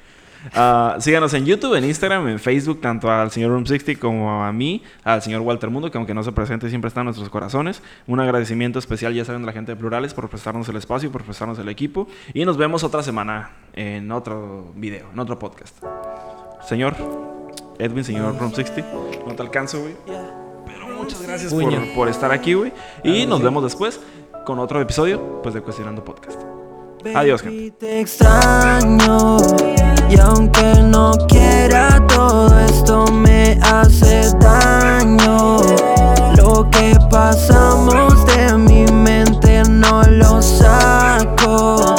Ah, síganos en YouTube, en Instagram, en Facebook, tanto al señor Room 60 como a mí, al señor Walter Mundo, que aunque no se presente, siempre está en nuestros corazones. Un agradecimiento especial, ya saben, a la gente de Plurales por prestarnos el espacio, por prestarnos el equipo. Y nos vemos otra semana en otro video, en otro podcast. Señor Edwin, señor Room 60, no te alcanzo, güey. Pero muchas gracias por, por estar aquí, güey. Y nos vemos después. con otro episodio pues de Cuestionando Podcast. Adiós, gente. Te extraño, y aunque no quiera, todo esto me hace daño. Lo que pasamos de mi mente no lo saco.